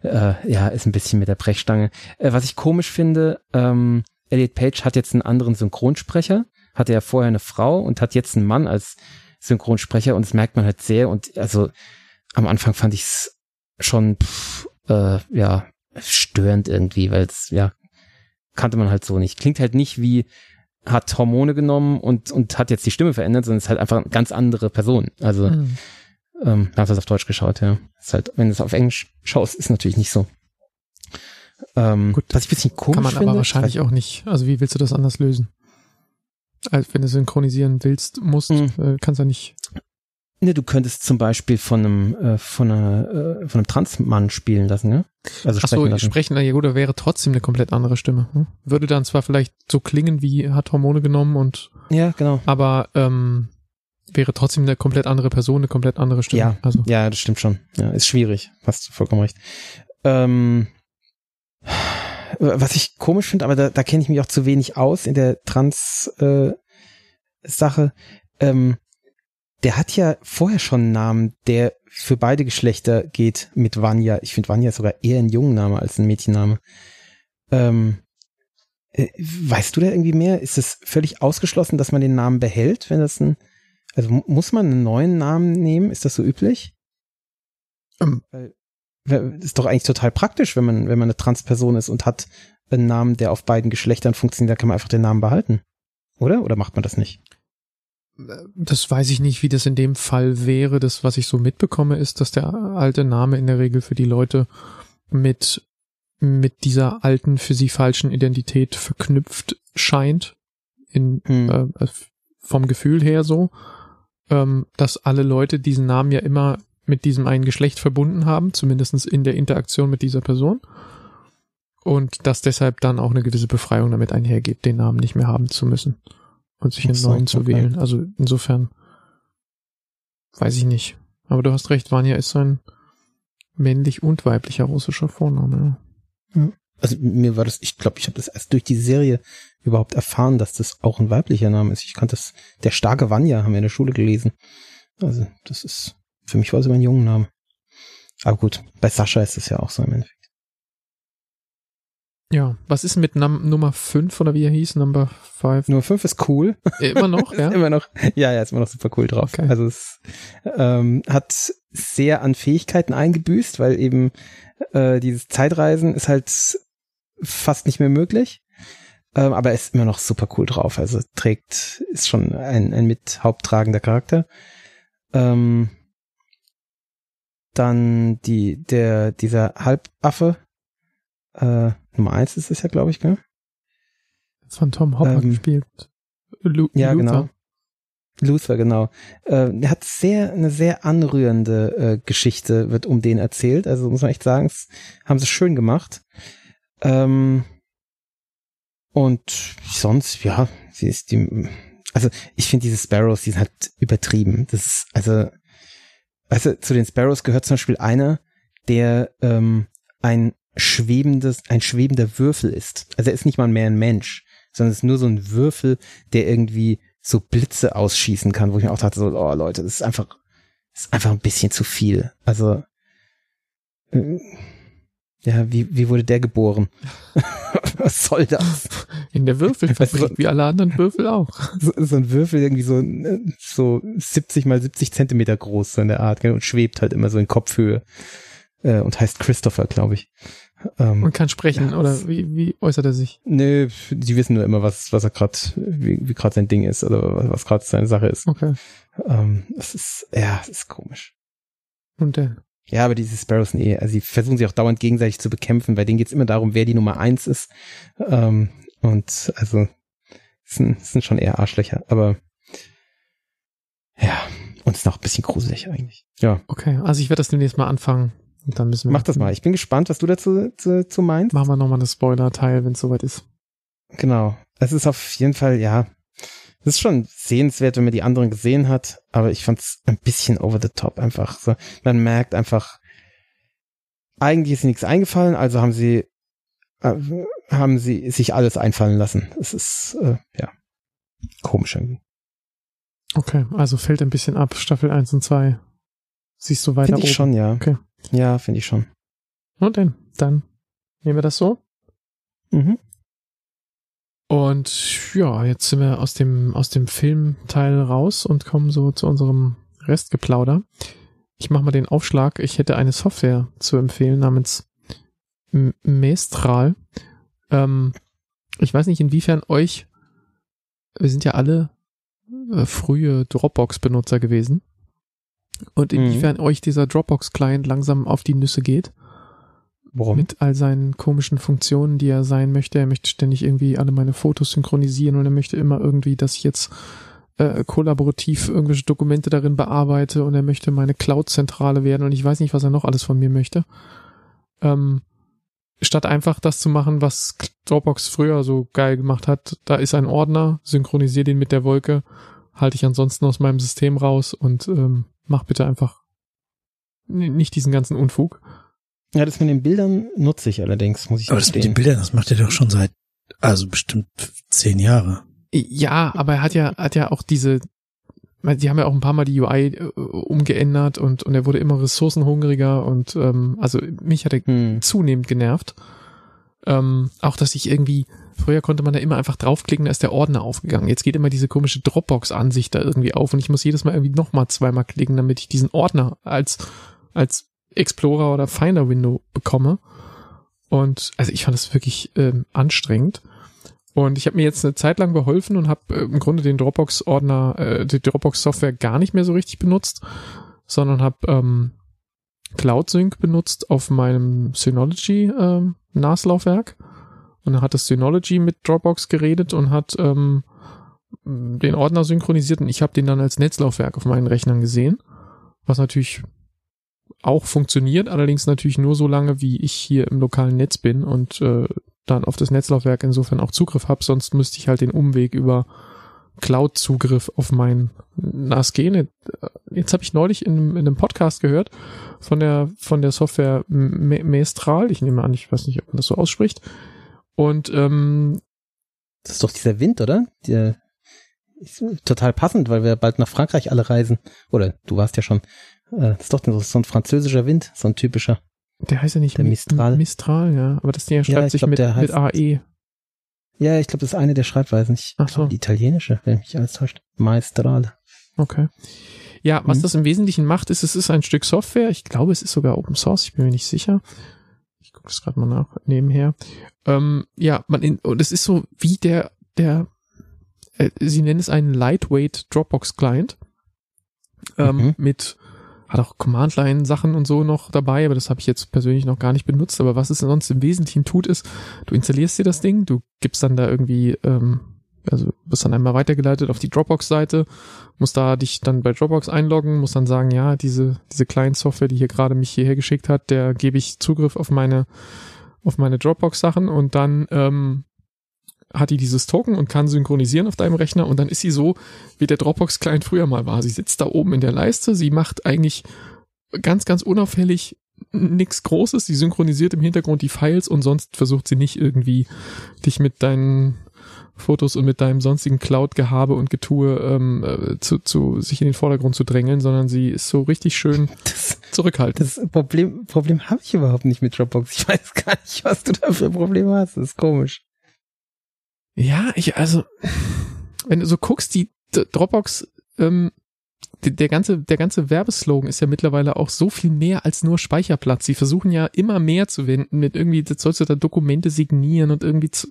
äh, ja, ist ein bisschen mit der Brechstange. Äh, was ich komisch finde, ähm, Elliot Page hat jetzt einen anderen Synchronsprecher, hatte ja vorher eine Frau und hat jetzt einen Mann als Synchronsprecher und das merkt man halt sehr und also am Anfang fand ich es schon pff, äh, ja störend irgendwie, weil es ja kannte man halt so nicht. Klingt halt nicht wie hat Hormone genommen und und hat jetzt die Stimme verändert, sondern ist halt einfach eine ganz andere Person. Also Mhm. ähm, du das auf Deutsch geschaut, ja. Ist halt, wenn du es auf Englisch schaust, ist natürlich nicht so. Ähm, Gut. was ich ein bisschen komisch Kann man finde, aber wahrscheinlich auch nicht. Also wie willst du das anders lösen? Als wenn du synchronisieren willst, musst, Mhm. äh, kannst du ja nicht. Ne, du könntest zum Beispiel von einem äh, von einer äh, von einem Transmann spielen lassen, ne? Also Ach so, sprechen lassen. sprechen, ja gut, da wäre trotzdem eine komplett andere Stimme. Hm? Würde dann zwar vielleicht so klingen wie hat Hormone genommen und Ja, genau. aber ähm, wäre trotzdem eine komplett andere Person, eine komplett andere Stimme. Ja. Also Ja, das stimmt schon. Ja, ist schwierig. Hast du vollkommen recht. Ähm, was ich komisch finde, aber da, da kenne ich mich auch zu wenig aus in der Trans-Sache. Äh, Sache. ähm, der hat ja vorher schon einen Namen, der für beide Geschlechter geht mit Vanya. Ich finde Vanya sogar eher ein Jungenname als ein Mädchenname. Ähm, äh, weißt du da irgendwie mehr? Ist es völlig ausgeschlossen, dass man den Namen behält, wenn das ein, also mu- muss man einen neuen Namen nehmen? Ist das so üblich? Ähm. Weil, ist doch eigentlich total praktisch, wenn man, wenn man eine Transperson ist und hat einen Namen, der auf beiden Geschlechtern funktioniert, da kann man einfach den Namen behalten. Oder? Oder macht man das nicht? Das weiß ich nicht, wie das in dem Fall wäre. Das, was ich so mitbekomme, ist, dass der alte Name in der Regel für die Leute mit, mit dieser alten, für sie falschen Identität verknüpft scheint. In, Hm. äh, vom Gefühl her so, ähm, dass alle Leute diesen Namen ja immer mit diesem einen Geschlecht verbunden haben, zumindestens in der Interaktion mit dieser Person. Und dass deshalb dann auch eine gewisse Befreiung damit einhergeht, den Namen nicht mehr haben zu müssen und sich einen neuen zu wählen. Also insofern weiß ich nicht. Aber du hast recht, Vanya ist ein männlich und weiblicher russischer Vorname. ja. Also mir war das, ich glaube, ich habe das erst durch die Serie überhaupt erfahren, dass das auch ein weiblicher Name ist. Ich kannte das, der starke Vanya haben wir in der Schule gelesen. Also das ist Für mich war es immer ein jungen Name. Aber gut, bei Sascha ist es ja auch so im Endeffekt. Ja, was ist mit Num Nummer 5 oder wie er hieß? Number 5? Nummer 5 ist cool. Immer noch, (laughs) ja? immer noch, ja, ja, ist immer noch super cool drauf. Okay. Also es ähm, hat sehr an Fähigkeiten eingebüßt, weil eben äh, dieses Zeitreisen ist halt fast nicht mehr möglich. Ähm, aber er ist immer noch super cool drauf. Also trägt, ist schon ein, ein mit haupttragender Charakter. Ähm, dann die, der, dieser Halbaffe, äh, Nummer eins ist es ja, glaube ich, gell? Von Tom Hopper Ähm, gespielt. Lu Ja, Luther. genau. Luther, genau. Äh, der hat sehr, eine sehr anrührende äh, Geschichte, wird um den erzählt. Also muss man echt sagen, haben sie schön gemacht. Ähm, und sonst, ja, sie ist die, also ich finde diese Sparrows, die sind halt übertrieben. Das ist, also, du, zu den Sparrows gehört zum Beispiel einer, der ähm, ein schwebendes, ein schwebender Würfel ist. Also er ist nicht mal mehr ein Mensch, sondern es ist nur so ein Würfel, der irgendwie so Blitze ausschießen kann, wo ich mir auch dachte, so, oh Leute, das ist einfach, das ist einfach ein bisschen zu viel. Also, äh, ja, wie, wie wurde der geboren? (laughs) Was soll das? In der Würfelfabrik, du, wie alle anderen Würfel auch. So, so ein Würfel irgendwie so, äh, so 70 mal 70 Zentimeter groß, so in der Art, gell, und schwebt halt immer so in Kopfhöhe. Äh, und heißt Christopher, glaube ich. Ähm, Und kann sprechen, Ja, oder das- wie, wie äußert er sich? Nö, die wissen nur immer, was, was er gerade, wie, wie gerade sein Ding ist oder was, was gerade seine Sache ist. Okay. Ähm, es ist, ja, es ist komisch. Und der, Ja, aber diese Sparrows sind eh, also sie versuchen sich auch dauernd gegenseitig zu bekämpfen, bei denen geht's immer darum, wer die Nummer eins ist. Ähm, und also, sind, sind schon eher Arschlöcher, aber ja, und es ist noch ein bisschen gruselig eigentlich. Ja, okay, also ich werde das demnächst mal anfangen. Und dann müssen wir. mach das mal. Ich bin gespannt, was du dazu zu, zu meinst. Machen wir nochmal eine Spoiler-Teil, wenn es soweit ist. Genau. Es ist auf jeden Fall, ja, es ist schon sehenswert, wenn man die anderen gesehen hat, aber ich fand's ein bisschen over the top einfach. So, man merkt einfach, eigentlich ist ihnen nichts eingefallen, also haben sie, äh, haben sie sich alles einfallen lassen. Es ist, äh, ja, komisch irgendwie. Okay, also fällt ein bisschen ab, Staffel 1 und 2. Siehst du weiter oben. ich schon, ja. Okay. Ja, finde ich schon. Und dann, dann nehmen wir das so. Mhm. Und ja, jetzt sind wir aus dem, aus dem Filmteil raus und kommen so zu unserem Restgeplauder. Ich mache mal den Aufschlag. Ich hätte eine Software zu empfehlen namens M- Mestral. Ähm, ich weiß nicht, inwiefern euch, wir sind ja alle äh, frühe Dropbox-Benutzer gewesen. Und Mhm. inwiefern euch dieser Dropbox-Client langsam auf die Nüsse geht Warum? mit all seinen komischen Funktionen, die er sein möchte. Er möchte ständig irgendwie alle meine Fotos synchronisieren und er möchte immer irgendwie, dass ich jetzt äh, kollaborativ irgendwelche Dokumente darin bearbeite und er möchte meine Cloud-Zentrale werden und ich weiß nicht, was er noch alles von mir möchte. Ähm, statt einfach das zu machen, was Dropbox früher so geil gemacht hat, da ist ein Ordner, synchronisiere den mit der Wolke, halte ich ansonsten aus meinem System raus und ähm, mach bitte einfach nicht diesen ganzen Unfug. Ja, das mit den Bildern nutze ich allerdings, muss ich Aber das mit den. Bildern, das macht er doch schon seit, also bestimmt zehn Jahre. Ja, aber er hat ja, hat ja auch diese, die haben ja auch ein paar Mal die UI äh, umgeändert und, und er wurde immer ressourcenhungriger und ähm, also mich hat er Hm. zunehmend genervt. Ähm, auch, dass ich irgendwie, früher konnte man da immer einfach draufklicken, da ist der Ordner aufgegangen. Jetzt geht immer diese komische Dropbox-Ansicht da irgendwie auf und ich muss jedes Mal irgendwie nochmal zweimal klicken, damit ich diesen Ordner als, als Explorer oder Finder-Window bekomme. Und also ich fand das wirklich ähm, anstrengend. Und ich habe mir jetzt eine Zeit lang beholfen und habe äh, im Grunde den Dropbox-Ordner, äh, die Dropbox-Software gar nicht mehr so richtig benutzt, sondern habe ähm, Cloud Sync benutzt auf meinem Synology ähm, NAS-Laufwerk. Und dann hat das Synology mit Dropbox geredet und hat ähm, den Ordner synchronisiert und ich habe den dann als Netzlaufwerk auf meinen Rechnern gesehen. Was natürlich auch funktioniert, allerdings natürlich nur so lange, wie ich hier im lokalen Netz bin und äh, dann auf das Netzlaufwerk insofern auch Zugriff habe, sonst müsste ich halt den Umweg über Cloud-Zugriff auf mein NAS gehen. Jetzt habe ich neulich in, in einem Podcast gehört von der von der Software Mestral. Ich nehme an, ich weiß nicht, ob man das so ausspricht. Und ähm, Das ist doch dieser Wind, oder? Der ist total passend, weil wir bald nach Frankreich alle reisen. Oder du warst ja schon. Äh, das ist doch so, ein französischer Wind, so ein typischer. Der heißt ja nicht Der Mi- Mistral. Mistral, ja. Aber das Ding ja, schreibt ich sich glaub, mit, der mit heißt- AE. Ja, ich glaube, das ist eine der Schreibweisen. Ich Ach so. die italienische, wenn mich alles täuscht. Maestrale. Okay. Ja, was Mhm. das im Wesentlichen macht, ist, es ist ein Stück Software. Ich glaube, es ist sogar Open Source. Ich bin mir nicht sicher. Ich gucke das gerade mal nach nebenher. Ähm, ja, man in, und es ist so wie der der äh, sie nennen es einen Lightweight Dropbox Client ähm, Mhm. mit hat auch Command Line Sachen und so noch dabei, aber das habe ich jetzt persönlich noch gar nicht benutzt. Aber was es sonst im Wesentlichen tut, ist, du installierst dir das Ding, du gibst dann da irgendwie, ähm, also bist dann einmal weitergeleitet auf die Dropbox-Seite, musst da dich dann bei Dropbox einloggen, musst dann sagen, ja, diese, diese Client-Software, die hier gerade mich hierher geschickt hat, der gebe ich Zugriff auf meine, auf meine Dropbox-Sachen und dann ähm, hat die dieses Token und kann synchronisieren auf deinem Rechner und dann ist sie so, wie der Dropbox-Client früher mal war. Sie sitzt da oben in der Leiste, sie macht eigentlich ganz, ganz unauffällig nichts Großes, sie synchronisiert im Hintergrund die Files und sonst versucht sie nicht irgendwie dich mit deinen Fotos und mit deinem sonstigen Cloud-Gehabe und Getue ähm, äh, zu, zu sich in den Vordergrund zu drängeln, sondern sie ist so richtig schön (laughs) Das, zurückhaltend. das Problem, Problem habe ich überhaupt nicht mit Dropbox. Ich weiß gar nicht, was du da für Probleme hast. Das ist komisch. Ja, ich, also, wenn du so guckst, die Dropbox, ähm, der ganze, der ganze Werbeslogan ist ja mittlerweile auch so viel mehr als nur Speicherplatz. Sie versuchen ja immer mehr zu wenden mit irgendwie, jetzt sollst du da Dokumente signieren und irgendwie zu,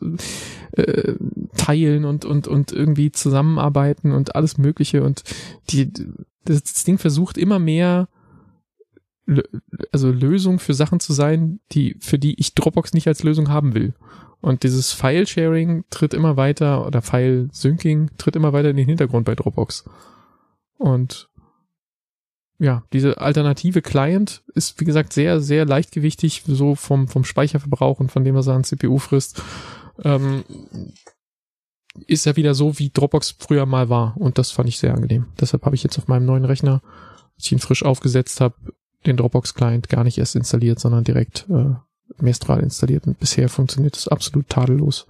äh, teilen und, und, und irgendwie zusammenarbeiten und alles Mögliche und die, das, das Ding versucht immer mehr, also Lösung für Sachen zu sein, die, für die ich Dropbox nicht als Lösung haben will. Und dieses File-Sharing tritt immer weiter oder File-Syncing tritt immer weiter in den Hintergrund bei Dropbox. Und ja, diese alternative Client ist, wie gesagt, sehr, sehr leichtgewichtig, so vom, vom Speicherverbrauch und von dem, was er an CPU frisst. Ähm, ist ja wieder so, wie Dropbox früher mal war. Und das fand ich sehr angenehm. Deshalb habe ich jetzt auf meinem neuen Rechner, als ich ihn frisch aufgesetzt habe, den Dropbox-Client gar nicht erst installiert, sondern direkt äh, Mestral installiert und bisher funktioniert es absolut tadellos.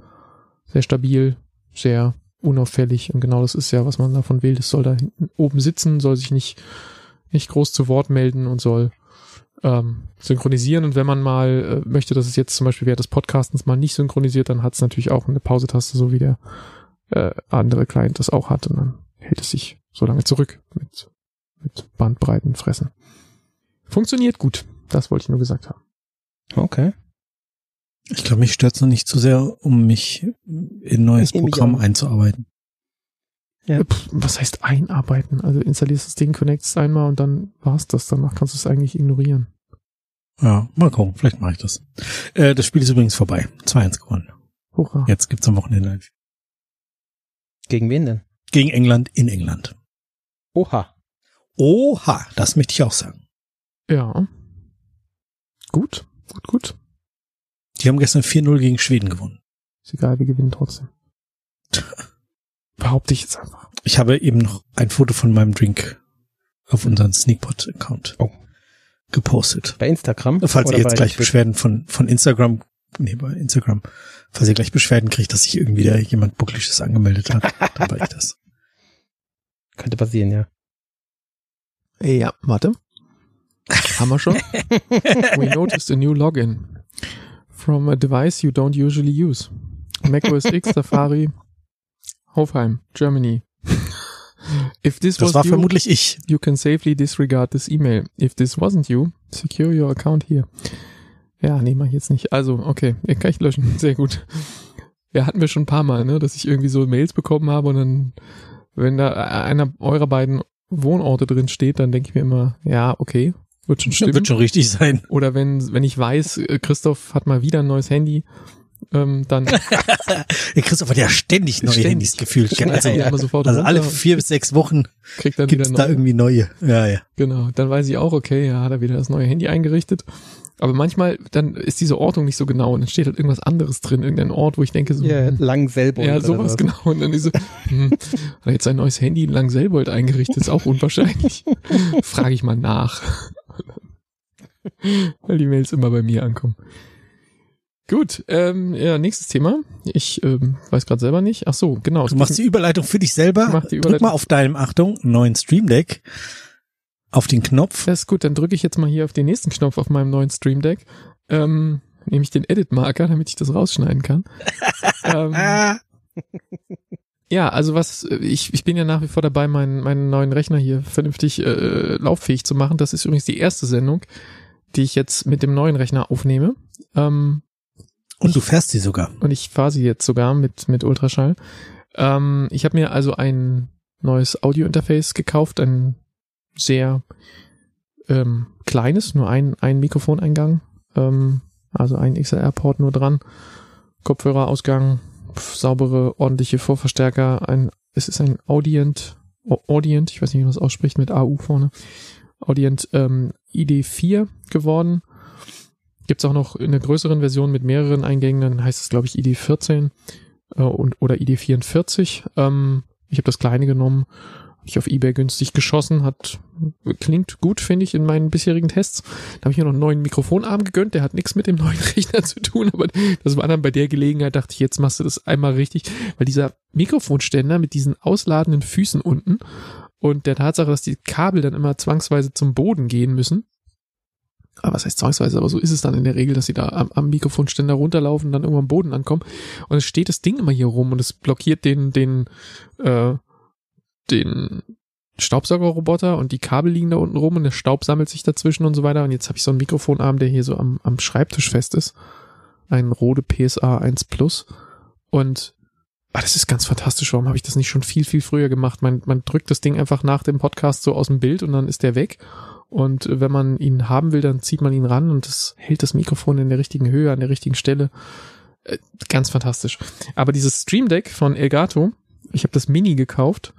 Sehr stabil, sehr unauffällig und genau das ist ja, was man davon will. Es soll da hinten oben sitzen, soll sich nicht, nicht groß zu Wort melden und soll ähm, synchronisieren und wenn man mal äh, möchte, dass es jetzt zum Beispiel während des Podcastens mal nicht synchronisiert, dann hat es natürlich auch eine Pausetaste, so wie der äh, andere Client das auch hat und dann hält es sich so lange zurück mit, mit Bandbreiten fressen. Funktioniert gut, das wollte ich nur gesagt haben. Okay. Ich glaube, mich stört's noch nicht zu sehr, um mich in ein neues Ich Programm einzuarbeiten. Ja. Pff, was heißt einarbeiten? Also installierst das Ding, connectst einmal und dann war's das. Danach kannst du es eigentlich ignorieren. Ja, mal gucken, vielleicht mache ich das. Äh, das Spiel ist übrigens vorbei. 2-1 gewonnen. Hurra. Jetzt gibt's am Wochenende ein- Gegen wen denn? gegen England in England. Oha. Oha, das möchte ich auch sagen. Ja. Gut, gut, gut. Die haben gestern 4-0 gegen Schweden gewonnen. Ist egal, wir gewinnen trotzdem. (laughs) Behaupte ich jetzt einfach. Ich habe eben noch ein Foto von meinem Drink auf unseren Sneakpot-Account Oh. gepostet. Bei Instagram? Falls Oder ihr jetzt gleich? Beschwerden von, von Instagram, nee, bei Instagram, falls ihr gleich Beschwerden kriegt, dass sich irgendwie da jemand Bucklisches angemeldet hat, dann war ich das. Könnte passieren, ja. Ja, warte. Haben wir schon? (laughs) We noticed a new login from a device you don't usually use. Mac OS X, (laughs) Safari, Hofheim, Germany. If this Das was war you, vermutlich ich. you can safely disregard this email. If this wasn't you, secure your account here. Ja, nee, mach ich jetzt nicht. Also, okay, kann ich löschen. Sehr gut. Ja, hatten wir schon ein paar Mal, ne, dass ich irgendwie so Mails bekommen habe und dann, wenn da einer eurer beiden Wohnorte drin steht, dann denke ich mir immer, ja, okay, wird schon stimmen. Wird schon richtig sein. Oder wenn, wenn ich weiß, äh, Christoph hat mal wieder ein neues Handy, ähm, dann (laughs) Christoph hat ja ständig neue Ständig. Handys gefühlt. Also, Ja, sofort also alle vier bis sechs Wochen kriegt dann gibt's wieder da irgendwie neue. Ja, ja. Genau, dann weiß ich auch, okay, ja, hat er wieder das neue Handy eingerichtet. Aber manchmal, dann ist diese Ortung nicht so genau und dann steht halt irgendwas anderes drin, irgendein Ort, wo ich denke so, Ja, hm, lang selber. ja, sowas genau. Und dann diese, hm, hat er jetzt sein neues Handy in Langselbold eingerichtet, ist auch unwahrscheinlich. (laughs) Frage ich mal nach. (laughs) Weil die Mails immer bei mir ankommen. Gut, ähm, ja, nächstes Thema. Ich ähm, weiß gerade selber nicht. Ach so, genau. Du machst die Überleitung für dich selber. Ich mach die Drück Überleitung. mal auf deinem, Achtung, neuen Stream Deck. auf den Knopf. Das ist gut, dann drücke ich jetzt mal hier auf den nächsten Knopf auf meinem neuen Stream Deck. Ähm, nämlich den Edit-Marker, damit ich das rausschneiden kann. (laughs) ähm, ja, also was, ich, ich bin ja nach wie vor dabei, meinen, meinen neuen Rechner hier vernünftig äh, lauffähig zu machen. Das ist übrigens die erste Sendung, die ich jetzt mit dem neuen Rechner aufnehme. Ähm, und du fährst sie sogar. Und ich fahre sie jetzt sogar mit, mit Ultraschall. Ähm, ich habe mir also ein neues Audio-Interface gekauft, ein sehr ähm, kleines, nur ein, ein Mikrofoneingang, ähm, also ein XLR-Port nur dran, Kopfhörerausgang, saubere, ordentliche Vorverstärker, ein, es ist ein Audient, Audient, ich weiß nicht, wie man das ausspricht, mit AU vorne, Audient ähm, ID4 geworden. Gibt's auch noch in einer größeren Version mit mehreren Eingängen, dann heißt es, glaube ich, ID14 äh, und, oder ID44. Ähm, ich habe das kleine genommen, ich auf Ebay günstig geschossen, hat klingt gut, finde ich, in meinen bisherigen Tests. Da habe ich mir noch einen neuen Mikrofonarm gegönnt, der hat nichts mit dem neuen (laughs) Rechner zu tun, aber das war dann bei der Gelegenheit, dachte ich, jetzt machst du das einmal richtig, weil dieser Mikrofonständer mit diesen ausladenden Füßen unten und der Tatsache, dass die Kabel dann immer zwangsweise zum Boden gehen müssen, aber was heißt zwangsweise, aber so ist es dann in der Regel, dass sie da am, am Mikrofonständer runterlaufen und dann irgendwann am Boden ankommen. Und es steht das Ding immer hier rum und es blockiert den, den, äh, den Staubsaugerroboter und die Kabel liegen da unten rum und der Staub sammelt sich dazwischen und so weiter. Und jetzt habe ich so einen Mikrofonarm, der hier so am, am Schreibtisch fest ist. Ein Rode PSA 1 Plus. Und ah, das ist ganz fantastisch. Warum habe ich das nicht schon viel, viel früher gemacht? Man, man drückt das Ding einfach nach dem Podcast so aus dem Bild und dann ist der weg. Und wenn man ihn haben will, dann zieht man ihn ran und das hält das Mikrofon in der richtigen Höhe, an der richtigen Stelle. Äh, ganz fantastisch. Aber dieses Stream Deck von Elgato, ich habe das Mini gekauft.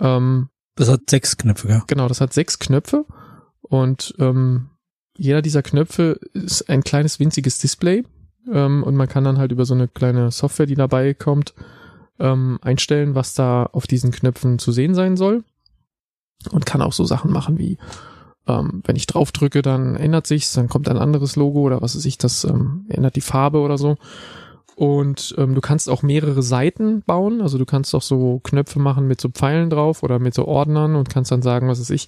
Ähm, das hat sechs Knöpfe, ja. Genau, das hat sechs Knöpfe und ähm, jeder dieser Knöpfe ist ein kleines winziges Display ähm, und man kann dann halt über so eine kleine Software, die dabei kommt, ähm, einstellen, was da auf diesen Knöpfen zu sehen sein soll und kann auch so Sachen machen wie ähm, wenn ich drauf drücke, dann ändert sich's, dann kommt ein anderes Logo oder was weiß ich, das ähm, ändert die Farbe oder so. Und ähm, du kannst auch mehrere Seiten bauen. Also du kannst auch so Knöpfe machen mit so Pfeilen drauf oder mit so Ordnern und kannst dann sagen, was weiß ich,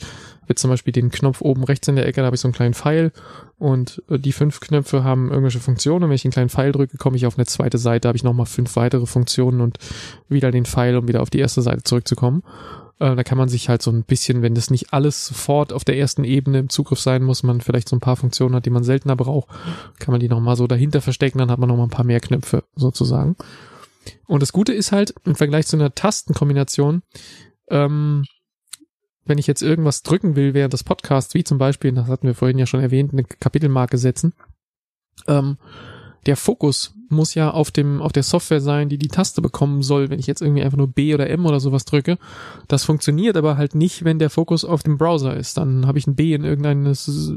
jetzt zum Beispiel den Knopf oben rechts in der Ecke, da habe ich so einen kleinen Pfeil und äh, die fünf Knöpfe haben irgendwelche Funktionen. Und wenn ich einen kleinen Pfeil drücke, komme ich auf eine zweite Seite, habe ich nochmal fünf weitere Funktionen und wieder den Pfeil, um wieder auf die erste Seite zurückzukommen. Äh, da kann man sich halt so ein bisschen, wenn das nicht alles sofort auf der ersten Ebene im Zugriff sein muss, man vielleicht so ein paar Funktionen hat, die man seltener braucht, kann man die nochmal so dahinter verstecken, dann hat man nochmal ein paar mehr Knöpfe sozusagen. Und das Gute ist halt, im Vergleich zu einer Tastenkombination, ähm, wenn ich jetzt irgendwas drücken will während des Podcasts, wie zum Beispiel, das hatten wir vorhin ja schon erwähnt, eine Kapitelmarke setzen, ähm, der Fokus muss ja auf dem auf der Software sein, die die Taste bekommen soll, wenn ich jetzt irgendwie einfach nur B oder M oder sowas drücke. Das funktioniert aber halt nicht, wenn der Fokus auf dem Browser ist. Dann habe ich ein B in irgendeine,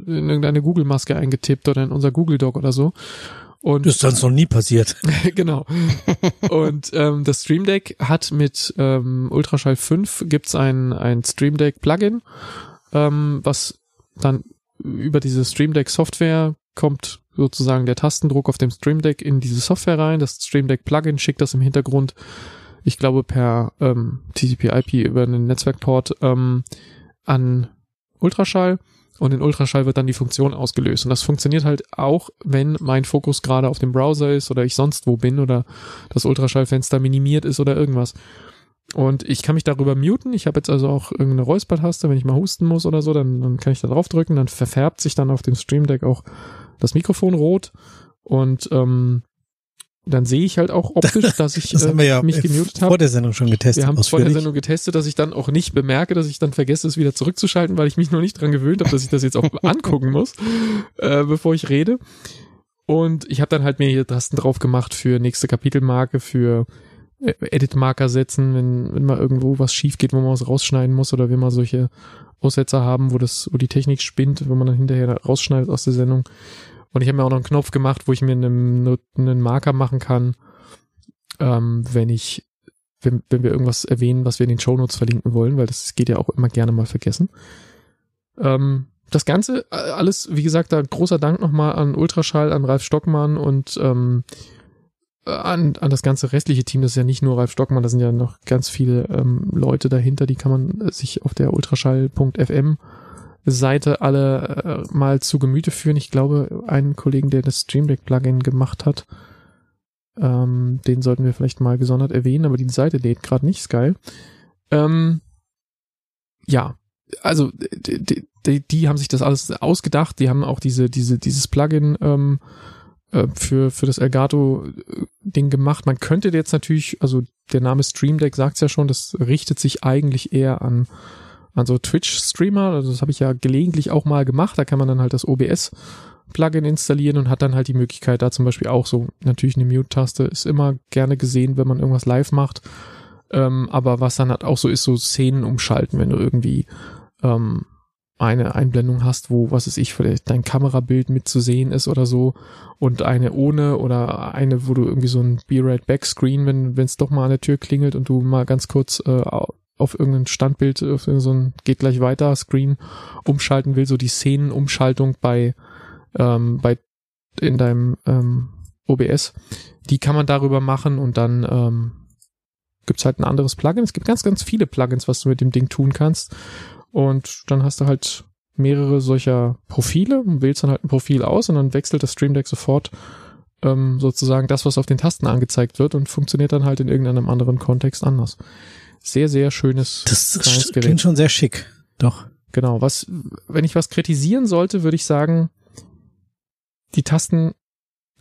in irgendeine Google Maske eingetippt oder in unser Google Doc oder so. Und das ist sonst noch nie passiert. (laughs) genau. Und ähm, das Stream Deck hat mit ähm, Ultraschall 5 gibt's ein ein Stream Deck Plugin, ähm, was dann über diese Stream Deck Software kommt sozusagen der Tastendruck auf dem Stream Deck in diese Software rein. Das Stream Deck Plugin schickt das im Hintergrund, ich glaube per ähm, TCP/IP über einen Netzwerkport ähm, an Ultraschall und in Ultraschall wird dann die Funktion ausgelöst. Und das funktioniert halt auch, wenn mein Fokus gerade auf dem Browser ist oder ich sonst wo bin oder das Ultraschallfenster minimiert ist oder irgendwas. Und ich kann mich darüber muten. Ich habe jetzt also auch irgendeine Räuspertaste, wenn ich mal husten muss oder so, dann, dann kann ich da drauf drücken, dann verfärbt sich dann auf dem Stream Deck auch das Mikrofon rot und ähm, dann sehe ich halt auch optisch, (laughs) dass ich das äh, ja mich gemutet habe. Vor der Sendung schon getestet. Wir haben vor der Sendung getestet, dass ich dann auch nicht bemerke, dass ich dann vergesse, es wieder zurückzuschalten, weil ich mich noch nicht dran gewöhnt habe, dass ich das jetzt auch (laughs) angucken muss, äh, bevor ich rede. Und ich habe dann halt mir hier Tasten drauf gemacht für nächste Kapitelmarke, für äh, Edit-Marker setzen, wenn, wenn mal irgendwo was schief geht, wo man was rausschneiden muss oder wenn man solche Aussetzer haben, wo das, wo die Technik spinnt, wo man dann hinterher rausschneidet aus der Sendung. Und ich habe mir auch noch einen Knopf gemacht, wo ich mir einen, einen Marker machen kann, ähm, wenn ich, wenn, wenn wir irgendwas erwähnen, was wir in den Shownotes verlinken wollen, weil das geht ja auch immer gerne mal vergessen. Ähm, das Ganze, äh, alles, wie gesagt, da großer Dank nochmal an Ultraschall, an Ralf Stockmann und ähm, an, an das ganze restliche Team. Das ist ja nicht nur Ralf Stockmann, da sind ja noch ganz viele ähm, Leute dahinter, die kann man sich auf der ultraschall.fm Seite alle äh, mal zu Gemüte führen. Ich glaube, einen Kollegen, der das Stream Deck Plugin gemacht hat, ähm, den sollten wir vielleicht mal gesondert erwähnen, aber die Seite lädt gerade nicht, ist geil. Ähm, ja, also die, die, die, haben sich das alles ausgedacht, die haben auch diese, diese, dieses Plugin ähm, äh, für, für das Elgato-Ding gemacht. Man könnte jetzt natürlich, also der Name Stream Deck sagt es ja schon, das richtet sich eigentlich eher an, an so Twitch-Streamer. Also das habe ich ja gelegentlich auch mal gemacht. Da kann man dann halt das OBS Plugin installieren und hat dann halt die Möglichkeit, da zum Beispiel auch so, natürlich eine Mute-Taste ist immer gerne gesehen, wenn man irgendwas live macht. Ähm, aber was dann halt auch so ist, so Szenen umschalten, wenn du irgendwie ähm, eine Einblendung hast, wo, was ist ich, vielleicht dein Kamerabild mitzusehen ist oder so und eine ohne oder eine, wo du irgendwie so ein B-Rate Backscreen, wenn es doch mal an der Tür klingelt und du mal ganz kurz äh, auf irgendein Standbild, auf so ein geht gleich weiter Screen umschalten will, so die Szenenumschaltung bei ähm, bei in deinem ähm, OBS, die kann man darüber machen und dann ähm, gibt's halt ein anderes Plugin. Es gibt ganz, ganz viele Plugins, was du mit dem Ding tun kannst. Und dann hast du halt mehrere solcher Profile und wählst dann halt ein Profil aus und dann wechselt das Stream Deck sofort ähm, sozusagen das, was auf den Tasten angezeigt wird und funktioniert dann halt in irgendeinem anderen Kontext anders. Sehr, sehr schönes das kleines Gerät. klingt schon sehr schick. Doch. Genau. Was, wenn ich was kritisieren sollte, würde ich sagen, die Tasten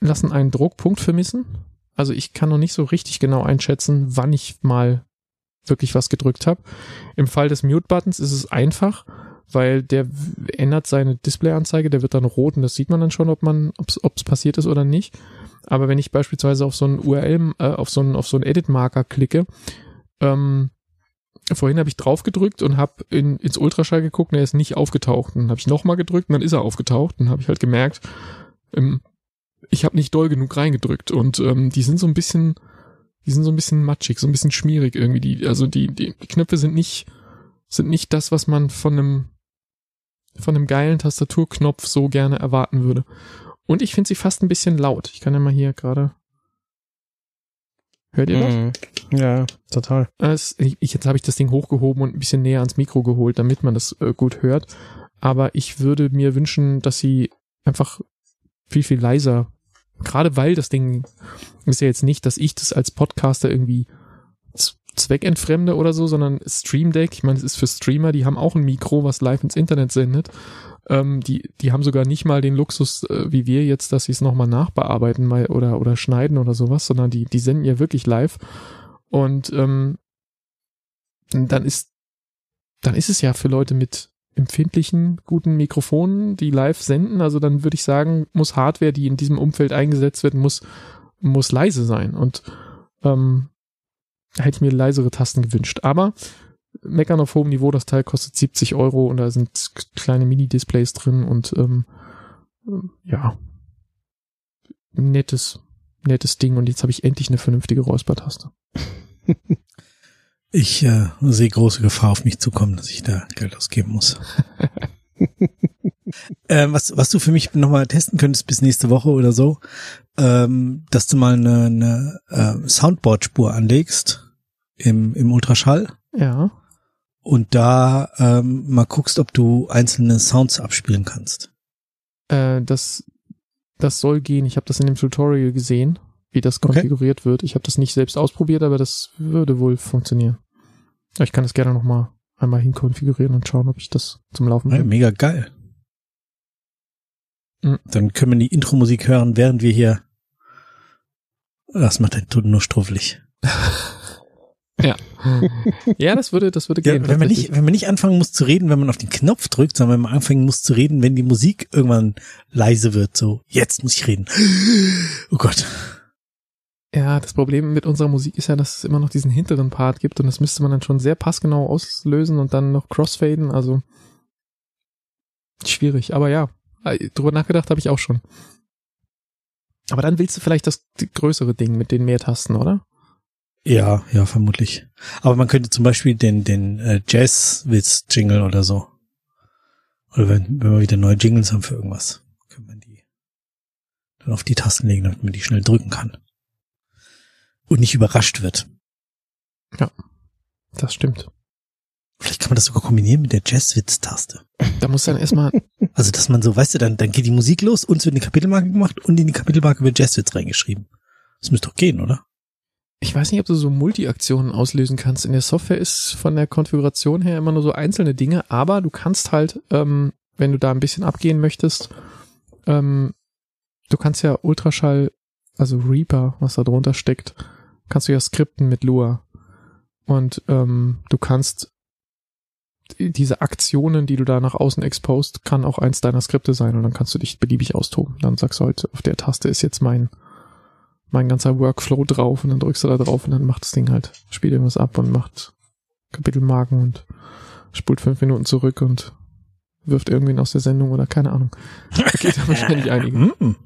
lassen einen Druckpunkt vermissen. Also ich kann noch nicht so richtig genau einschätzen, wann ich mal wirklich was gedrückt habe. Im Fall des Mute-Buttons ist es einfach, weil der ändert seine Displayanzeige, der wird dann rot und das sieht man dann schon, ob man, ob es passiert ist oder nicht. Aber wenn ich beispielsweise auf so einen URL, äh, auf so einen, auf so einen Edit-Marker klicke, ähm, vorhin habe ich drauf gedrückt und habe in, ins Ultraschall geguckt und er ist nicht aufgetaucht. Dann habe ich nochmal gedrückt und dann ist er aufgetaucht. Dann habe ich halt gemerkt, ähm, ich habe nicht doll genug reingedrückt und ähm, die sind so ein bisschen, die sind so ein bisschen matschig, so ein bisschen schmierig irgendwie. Die, also die, die, die Knöpfe sind nicht, sind nicht das, was man von einem, von einem geilen Tastaturknopf so gerne erwarten würde. Und ich finde sie fast ein bisschen laut. Ich kann ja mal hier gerade. Hört ihr das? Mhm. Ja, total. Es, ich, jetzt habe ich das Ding hochgehoben und ein bisschen näher ans Mikro geholt, damit man das äh, gut hört. Aber ich würde mir wünschen, dass sie einfach viel, viel leiser. Gerade weil das Ding ist ja jetzt nicht, dass ich das als Podcaster irgendwie zweckentfremde oder so, sondern Stream Deck, ich meine, es ist für Streamer, die haben auch ein Mikro, was live ins Internet sendet. Ähm, die, die haben sogar nicht mal den Luxus, äh, wie wir jetzt, dass sie es nochmal nachbearbeiten mal oder, oder schneiden oder sowas, sondern die, die senden ja wirklich live. Und ähm, dann ist, dann ist es ja für Leute mit empfindlichen, guten Mikrofonen, die live senden. Also dann würde ich sagen, muss Hardware, die in diesem Umfeld eingesetzt wird, muss, muss leise sein. Und ähm, hätte ich mir leisere Tasten gewünscht. Aber meckern auf hohem Niveau, das Teil kostet 70 Euro und da sind kleine Mini-Displays drin und ähm, ja, nettes, nettes Ding. Und jetzt habe ich endlich eine vernünftige Räuspertaste. (laughs) Ich äh, sehe große Gefahr auf mich zukommen, dass ich da Geld ausgeben muss. (laughs) äh, was, was du für mich nochmal testen könntest bis nächste Woche oder so, ähm, dass du mal eine, eine äh, Soundboard-Spur anlegst im, im Ultraschall. Ja. Und da ähm, mal guckst, ob du einzelne Sounds abspielen kannst. Äh, das, das soll gehen. Ich habe das in dem Tutorial gesehen wie das konfiguriert okay. wird. Ich habe das nicht selbst ausprobiert, aber das würde wohl funktionieren. Ich kann das gerne nochmal einmal hinkonfigurieren und schauen, ob ich das zum Laufen bringe. Ja, mega geil. Mhm. Dann können wir die Intro-Musik hören, während wir hier. Das macht den Ton nur struffelig. (laughs) ja. ja, das würde, das würde ja, gehen. Wenn man nicht, wenn man nicht anfangen muss zu reden, wenn man auf den Knopf drückt, sondern wenn man anfangen muss zu reden, wenn die Musik irgendwann leise wird, so, jetzt muss ich reden. Oh Gott. Ja, das Problem mit unserer Musik ist ja, dass es immer noch diesen hinteren Part gibt und das müsste man dann schon sehr passgenau auslösen und dann noch crossfaden, also schwierig. Aber ja, äh, drüber nachgedacht habe ich auch schon. Aber dann willst du vielleicht das größere Ding mit den mehr Tasten, oder? Ja, ja, vermutlich. Aber man könnte zum Beispiel den, den äh, Jazz-Witz-Jingle oder so. Oder wenn, wenn wir wieder neue Jingles haben für irgendwas, können wir die dann auf die Tasten legen, damit man die schnell drücken kann und nicht überrascht wird. Ja, das stimmt. Vielleicht kann man das sogar kombinieren mit der Jazzwitz-Taste. Da muss dann erstmal, (laughs) Also, dass man so, weißt du, dann, dann geht die Musik los, uns wird eine Kapitelmarke gemacht und in die Kapitelmarke wird Jazzwitz reingeschrieben. Das müsste doch gehen, oder? Ich weiß nicht, ob du so Multi-Aktionen auslösen kannst. In der Software ist von der Konfiguration her immer nur so einzelne Dinge, aber du kannst halt, ähm, wenn du da ein bisschen abgehen möchtest, ähm, du kannst ja Ultraschall, also Reaper, was da drunter steckt, kannst du ja skripten mit Lua. Und ähm, du kannst die- diese Aktionen, die du da nach außen expost, kann auch eins deiner Skripte sein und dann kannst du dich beliebig austoben. Dann sagst du halt, auf der Taste ist jetzt mein mein ganzer Workflow drauf und dann drückst du da drauf und dann macht das Ding halt, spielt irgendwas ab und macht Kapitelmarken und spult fünf Minuten zurück und wirft irgendwen aus der Sendung oder keine Ahnung. Da geht da wahrscheinlich (laughs) einigen. Mm.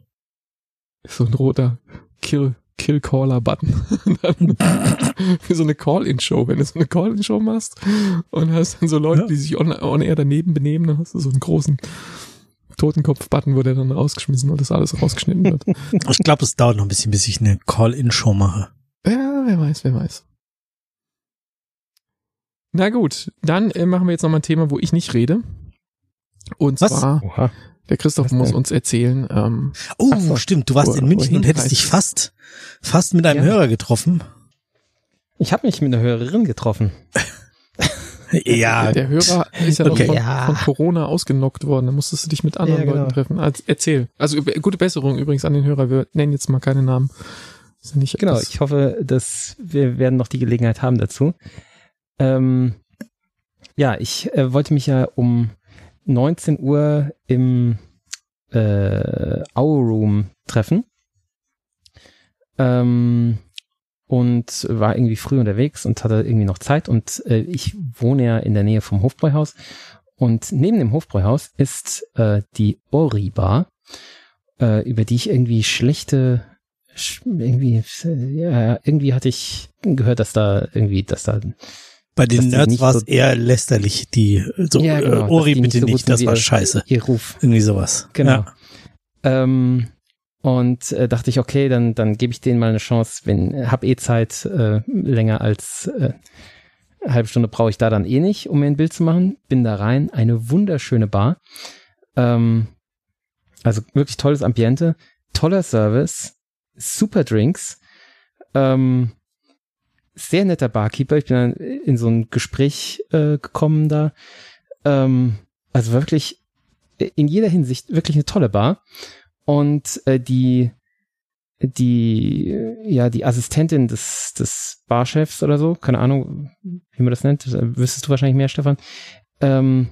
So ein roter Kill, Kill Caller Button. Wie (laughs) so eine Call-In-Show. Wenn du so eine Call-In-Show machst und hast dann so Leute, Ja. die sich on, on air daneben benehmen, dann hast du so einen großen Totenkopf-Button, wo der dann rausgeschmissen und das alles rausgeschnitten wird. (laughs) Ich glaube, es dauert noch ein bisschen, bis ich eine Call-In-Show mache. Ja, wer weiß, wer weiß. Na gut, dann äh, machen wir jetzt nochmal ein Thema, wo ich nicht rede. Und Was? zwar, Oha. der Christoph Was muss denn? uns erzählen, ähm, Oh, Ach so. stimmt, du warst Wo- in München und hättest dich fast, fast mit einem Ja. Hörer getroffen. Ich habe mich mit einer Hörerin getroffen. (laughs) Ja, der Hörer ist ja Okay. noch von, Ja. von Corona ausgenockt worden. Da musstest du dich mit anderen Ja, genau. Leuten treffen. Also, erzähl. Also gute Besserung übrigens an den Hörer. Wir nennen jetzt mal keine Namen. Ja nicht Genau, ich hoffe, dass wir werden noch die Gelegenheit haben dazu. Ähm, ja, ich äh, wollte mich ja um 19 Uhr im äh, Our Room treffen. Ähm, und war irgendwie früh unterwegs und hatte irgendwie noch Zeit und äh, ich wohne ja in der Nähe vom Hofbräuhaus und neben dem Hofbräuhaus ist äh, die Ori Bar, äh, über die ich irgendwie schlechte sch- irgendwie ja irgendwie hatte ich gehört, dass da irgendwie dass da bei den Nerds war es so- eher lästerlich, die so, Ja, genau, äh, Ori die nicht bitte so nicht, das war scheiße. ihr Ruf Irgendwie sowas. Genau. Ja. Ähm, und äh, dachte ich, okay, dann, dann gebe ich denen mal eine Chance, wenn, hab eh Zeit, äh, länger als äh, eine halbe Stunde brauche ich da dann eh nicht, um mir ein Bild zu machen. Bin da rein, eine wunderschöne Bar. Ähm, also wirklich tolles Ambiente, toller Service, super Drinks, ähm, sehr netter Barkeeper. Ich bin dann in so ein Gespräch äh, gekommen da. Ähm, also wirklich in jeder Hinsicht wirklich eine tolle Bar. Und äh, die, die, ja, die Assistentin des, des Barchefs oder so, keine Ahnung, wie man das nennt, äh, wüsstest du wahrscheinlich mehr, Stefan. Ähm,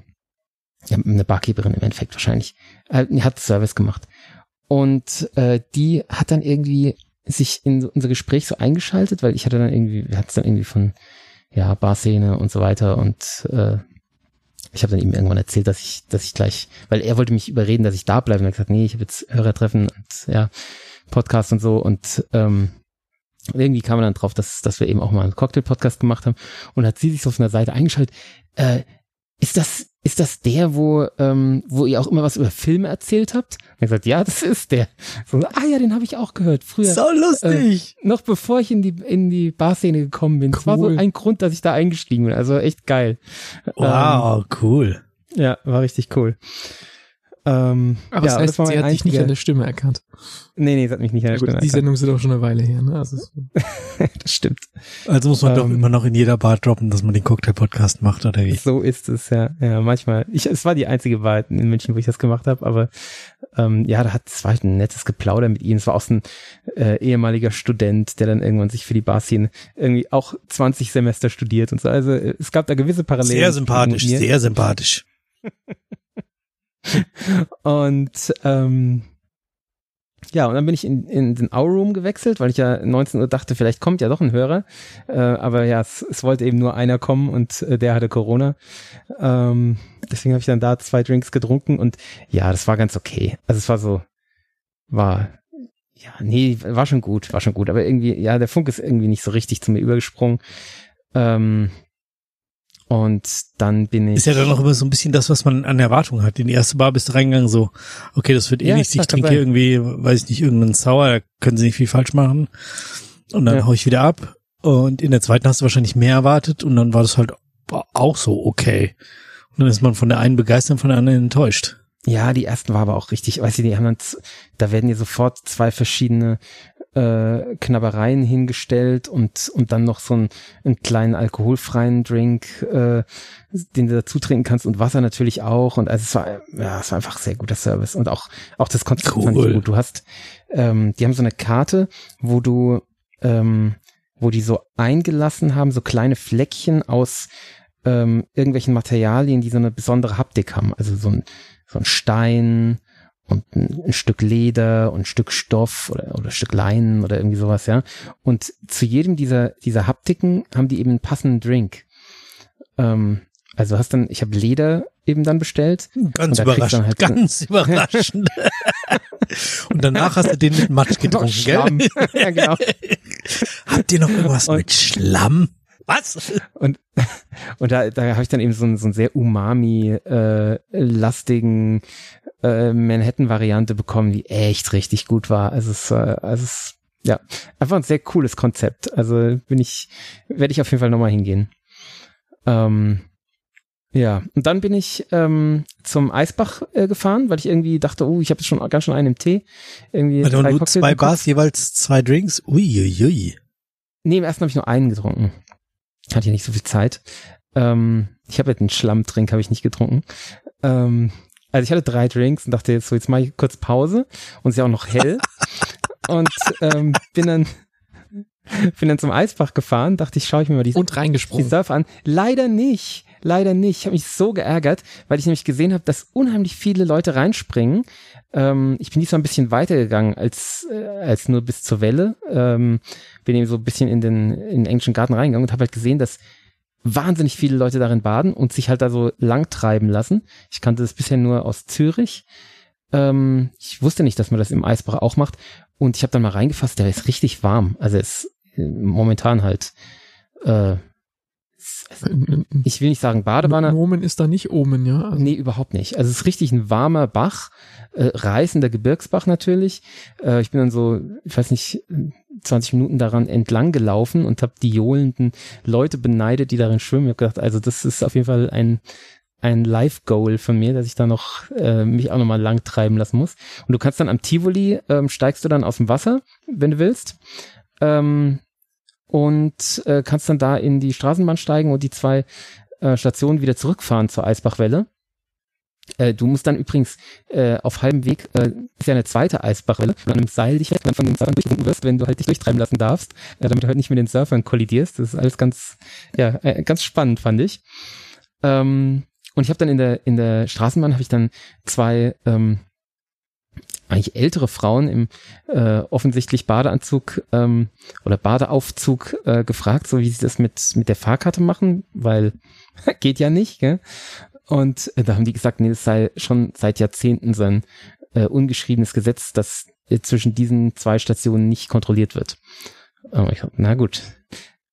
ja, eine Barkeeperin im Endeffekt wahrscheinlich, die hat Service gemacht. Und äh, die hat dann irgendwie sich in unser Gespräch so eingeschaltet, weil ich hatte dann irgendwie, hatten es dann irgendwie von, ja, Barszene und so weiter und äh, ich habe dann ihm irgendwann erzählt, dass ich, dass ich gleich, weil er wollte mich überreden, dass ich da bleibe. Und er hat gesagt, nee, ich habe jetzt Hörertreffen und ja, Podcast und so. Und ähm, irgendwie kam er dann drauf, dass, dass wir eben auch mal einen Cocktail-Podcast gemacht haben. Und hat sie sich so auf einer Seite eingeschaltet. Äh, ist das, ist das der, wo, ähm, wo ihr auch immer was über Filme erzählt habt? Und er gesagt, ja, das ist der. So, ah ja, den habe ich auch gehört. Früher, So lustig. noch bevor ich in die, in die Barszene gekommen bin. Das war so Cool. ein Grund, dass ich da eingestiegen bin. Also echt geil. wow, cool. Ja, war richtig cool. Ähm, Aber ja, das heißt, war sie hat dich nicht an der Stimme erkannt. Nee, nee, sie hat mich nicht an der gut, Stimme die erkannt. Sendungen sind auch schon eine Weile her, ne? Also, (laughs) Das stimmt. Also muss man doch Ähm, immer noch in jeder Bar droppen, dass man den Cocktail-Podcast macht, oder wie? So ist es, ja. Ja, manchmal. Ich, es war die einzige Wahl in München, wo ich das gemacht habe, aber ähm, ja, da hat es war halt ein nettes Geplauder mit ihm. Es war auch so ein äh, ehemaliger Student, der dann irgendwann sich für die Barszene irgendwie auch 20 Semester studiert und so. Also äh, es gab da gewisse Parallelen. Sehr sympathisch, sehr sympathisch. (laughs) (laughs) Und ähm, ja, und dann bin ich in, in den Our Room gewechselt, weil ich ja 19 Uhr dachte, vielleicht kommt ja doch ein Hörer. Äh, aber ja, es, es wollte eben nur einer kommen und äh, der hatte Corona. Ähm, deswegen habe ich dann da zwei Drinks getrunken und ja, das war ganz okay. Also es war so, war, ja, nee, war schon gut, war schon gut. Aber irgendwie, ja, der Funk ist irgendwie nicht so richtig zu mir übergesprungen. Ähm, und dann bin ich. Ist ja dann noch immer so ein bisschen das, was man an Erwartungen hat. In die erste Bar bist du reingegangen, so, okay, das wird eh Ja, nichts, ich kann trinke sein. irgendwie, weiß ich nicht, irgendeinen Sauer, da können sie nicht viel falsch machen. Und dann Ja. hau ich wieder ab. Und in der zweiten hast du wahrscheinlich mehr erwartet und dann war das halt auch so okay. Und dann ist man von der einen begeistert, von der anderen enttäuscht. Ja, die ersten war aber auch richtig, weißt du, die haben dann, da werden dir sofort zwei verschiedene äh, Knabbereien hingestellt und und dann noch so einen, einen kleinen alkoholfreien Drink, äh, den du dazu trinken kannst und Wasser natürlich auch und also es war ja es war einfach sehr guter Service und auch auch das Konzept Cool. fand ich gut. Du hast, ähm, die haben so eine Karte, wo du ähm, wo die so eingelassen haben, so kleine Fleckchen aus ähm, irgendwelchen Materialien, die so eine besondere Haptik haben. Also so ein, so ein Stein und ein, Stück Leder und ein Stück Stoff oder, oder ein Stück Leinen oder irgendwie sowas, ja. Und zu jedem dieser, dieser Haptiken haben die eben einen passenden Drink. Ähm, also hast dann, ich habe Leder eben dann bestellt. Ganz da überraschend, halt- ganz überraschend. (laughs) Und danach hast du den mit Matsch getrunken, gell? (laughs) ja, genau. Habt ihr noch irgendwas Und- mit Schlamm? Was? Und, (laughs) und da, da habe ich dann eben so, einen- so einen sehr umami-lastigen äh, Manhattan-Variante bekommen, die echt richtig gut war. Also es, äh, also es ja, einfach ein sehr cooles Konzept. Also bin ich, werde ich auf jeden Fall nochmal hingehen. Ähm, ja, und dann bin ich ähm, zum Eisbach äh, gefahren, weil ich irgendwie dachte, oh, ich habe schon ganz schön einen im Tee. Irgendwie Warte, drei und du Cocktails zwei. Bars, jeweils zwei Drinks? Uiuiui. Nee, im ersten habe ich nur einen getrunken. Hatte ja nicht so viel Zeit. Ähm, ich habe jetzt einen Schlammtrink, habe ich nicht getrunken. Ähm, also ich hatte drei Drinks und dachte jetzt so, jetzt mache ich kurz Pause und es ist ja auch noch hell. (laughs) und ähm, bin dann bin dann zum Eisbach gefahren, dachte ich, schaue ich mir mal die, Und die reingesprungen. Surf an. Leider nicht. Leider nicht. Ich habe mich so geärgert, weil ich nämlich gesehen habe, dass unheimlich viele Leute reinspringen. Ähm, ich bin diesmal ein bisschen weiter gegangen als, äh, als nur bis zur Welle. Ähm, bin eben so ein bisschen in den, in den englischen Garten reingegangen und habe halt gesehen, dass wahnsinnig viele Leute darin baden und sich halt da so lang treiben lassen. Ich kannte das bisher nur aus Zürich. Ähm, ich wusste nicht, dass man das im Eisbach auch macht. Und ich habe dann mal reingefasst, der ist richtig warm. Also es ist äh, momentan halt äh, also ich will nicht sagen Badewanne. Nomen ist da nicht Omen, ja. Also, Nee, überhaupt nicht. Also es ist richtig ein warmer Bach, äh, reißender Gebirgsbach natürlich. Äh, ich bin dann so, ich weiß nicht, 20 Minuten daran entlang gelaufen und habe die johlenden Leute beneidet, die darin schwimmen. Ich habe gedacht, also das ist auf jeden Fall ein ein Live-Goal von mir, dass ich da noch äh, mich auch nochmal lang treiben lassen muss. Und du kannst dann am Tivoli, ähm, steigst du dann aus dem Wasser, wenn du willst. Ähm, und äh, kannst dann da in die Straßenbahn steigen und die zwei äh, Stationen wieder zurückfahren zur Eisbachwelle. Äh, du musst dann übrigens äh, auf halbem Weg, äh, ist ja eine zweite Eisbachwelle, du an einem Seil dich weg, dann von den Surfern wirst, wenn du halt dich durchtreiben lassen darfst, äh, damit du halt nicht mit den Surfern kollidierst. Das ist alles ganz, ja, äh, ganz spannend, fand ich. Ähm, und ich habe dann in der in der Straßenbahn habe ich dann zwei ähm, eigentlich ältere Frauen im äh, offensichtlich Badeanzug ähm, oder Badeaufzug äh, gefragt, so wie sie das mit mit der Fahrkarte machen, weil (laughs) geht ja nicht, gell? Und äh, da haben die gesagt, nee, das sei schon seit Jahrzehnten so ein äh, ungeschriebenes Gesetz, dass äh, zwischen diesen zwei Stationen nicht kontrolliert wird. Aber ich, na gut,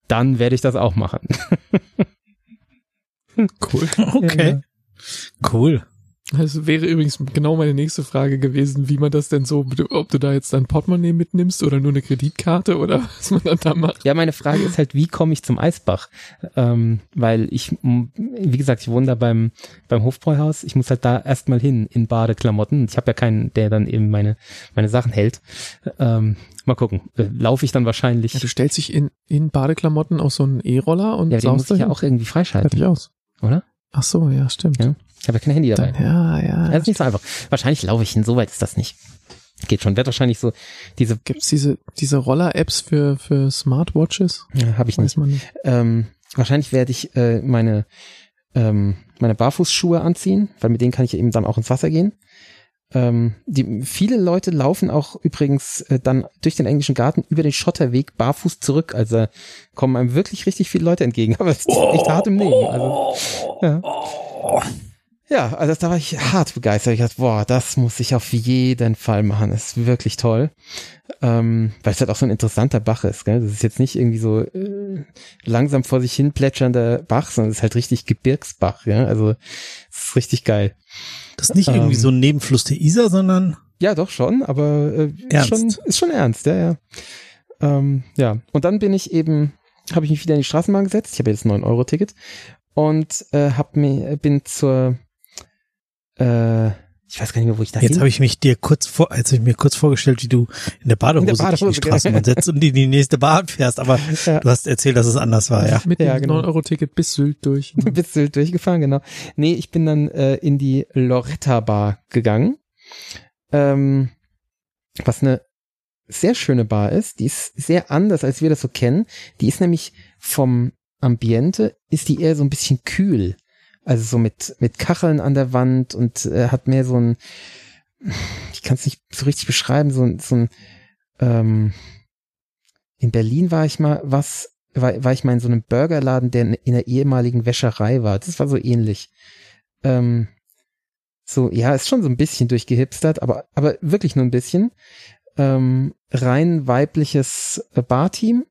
dann werde ich das auch machen. (laughs) cool. (laughs) Okay. Cool. Das wäre übrigens genau meine nächste Frage gewesen, wie man das denn so, ob du da jetzt dein Portemonnaie mitnimmst oder nur eine Kreditkarte oder (laughs) was man dann da macht. Ja, meine Frage ist halt, wie komme ich zum Eisbach? Ähm, weil ich, wie gesagt, ich wohne da beim, beim Hofbräuhaus. Ich muss halt da erstmal hin in Badeklamotten. Ich habe ja keinen, der dann eben meine, meine Sachen hält. Ähm, mal gucken. Äh, Laufe ich dann wahrscheinlich. Ja, du stellst dich in, in Badeklamotten auf so einen E-Roller und Ja, den muss ich ja auch irgendwie freischalten, Fertig aus. oder? Ach so, ja, stimmt. Ja. Ich habe ja kein Handy dabei. Ja, ja. Das ist nicht so einfach. Wahrscheinlich laufe ich hin, so weit ist das nicht. Geht schon. Wird wahrscheinlich so, diese, Gibt's diese, diese Roller-Apps für, für Smartwatches? ja, habe ich nicht. Weiß man nicht. Ähm, wahrscheinlich werde ich äh, meine, ähm, meine Barfußschuhe anziehen, weil mit denen kann ich eben dann auch ins Wasser gehen. Ähm, die, viele Leute laufen auch übrigens äh, dann durch den englischen Garten über den Schotterweg barfuß zurück. Also kommen einem wirklich richtig viele Leute entgegen. (laughs) Aber es ist echt hart im Leben. Also, ja. Ja, also da war ich hart begeistert. Ich dachte, boah, das muss ich auf jeden Fall machen. Das ist wirklich toll. Ähm, weil es halt auch so ein interessanter Bach ist. Gell? Das ist jetzt nicht irgendwie so äh, langsam vor sich hin plätschernder Bach, sondern es ist halt richtig Gebirgsbach. Ja? Also es ist richtig geil. Das ist nicht irgendwie Ähm. so ein Nebenfluss der Isar, sondern Ja, doch schon, aber äh, ist, Ernst? schon, ist schon ernst, ja, ja. Ähm, ja, und dann bin ich eben, habe ich mich wieder in die Straßenbahn gesetzt. Ich habe jetzt ein 9-Euro-Ticket und äh, hab mir, bin zur, äh, ich weiß gar nicht mehr, wo ich da Jetzt habe ich mich dir kurz vor, jetzt ich mir kurz vorgestellt, wie du in der Badehose, In der Badehose, dich in die Straßenbahn setzt und in die nächste Bahn fährst, aber (laughs) Ja. du hast erzählt, dass es anders war, ja. Mit Ja, dem genau. 9-Euro-Ticket bis Sylt durch. (laughs) Bist du durchgefahren, genau. Nee, ich bin dann äh, in die Loretta Bar gegangen. Ähm, was eine sehr schöne Bar ist. Die ist sehr anders, als wir das so kennen. Die ist nämlich vom Ambiente, ist die eher so ein bisschen kühl. Also so mit, mit Kacheln an der Wand und äh, hat mehr so ein, ich kann es nicht so richtig beschreiben, so, ein- so ein, ähm, in Berlin war ich mal was, war, war ich mal in so einem Burgerladen, der in, in der ehemaligen Wäscherei war. Das war so ähnlich. Ähm, so, ja, ist schon so ein bisschen durchgehipstert, aber, aber wirklich nur ein bisschen. Ähm, rein weibliches äh, Barteam.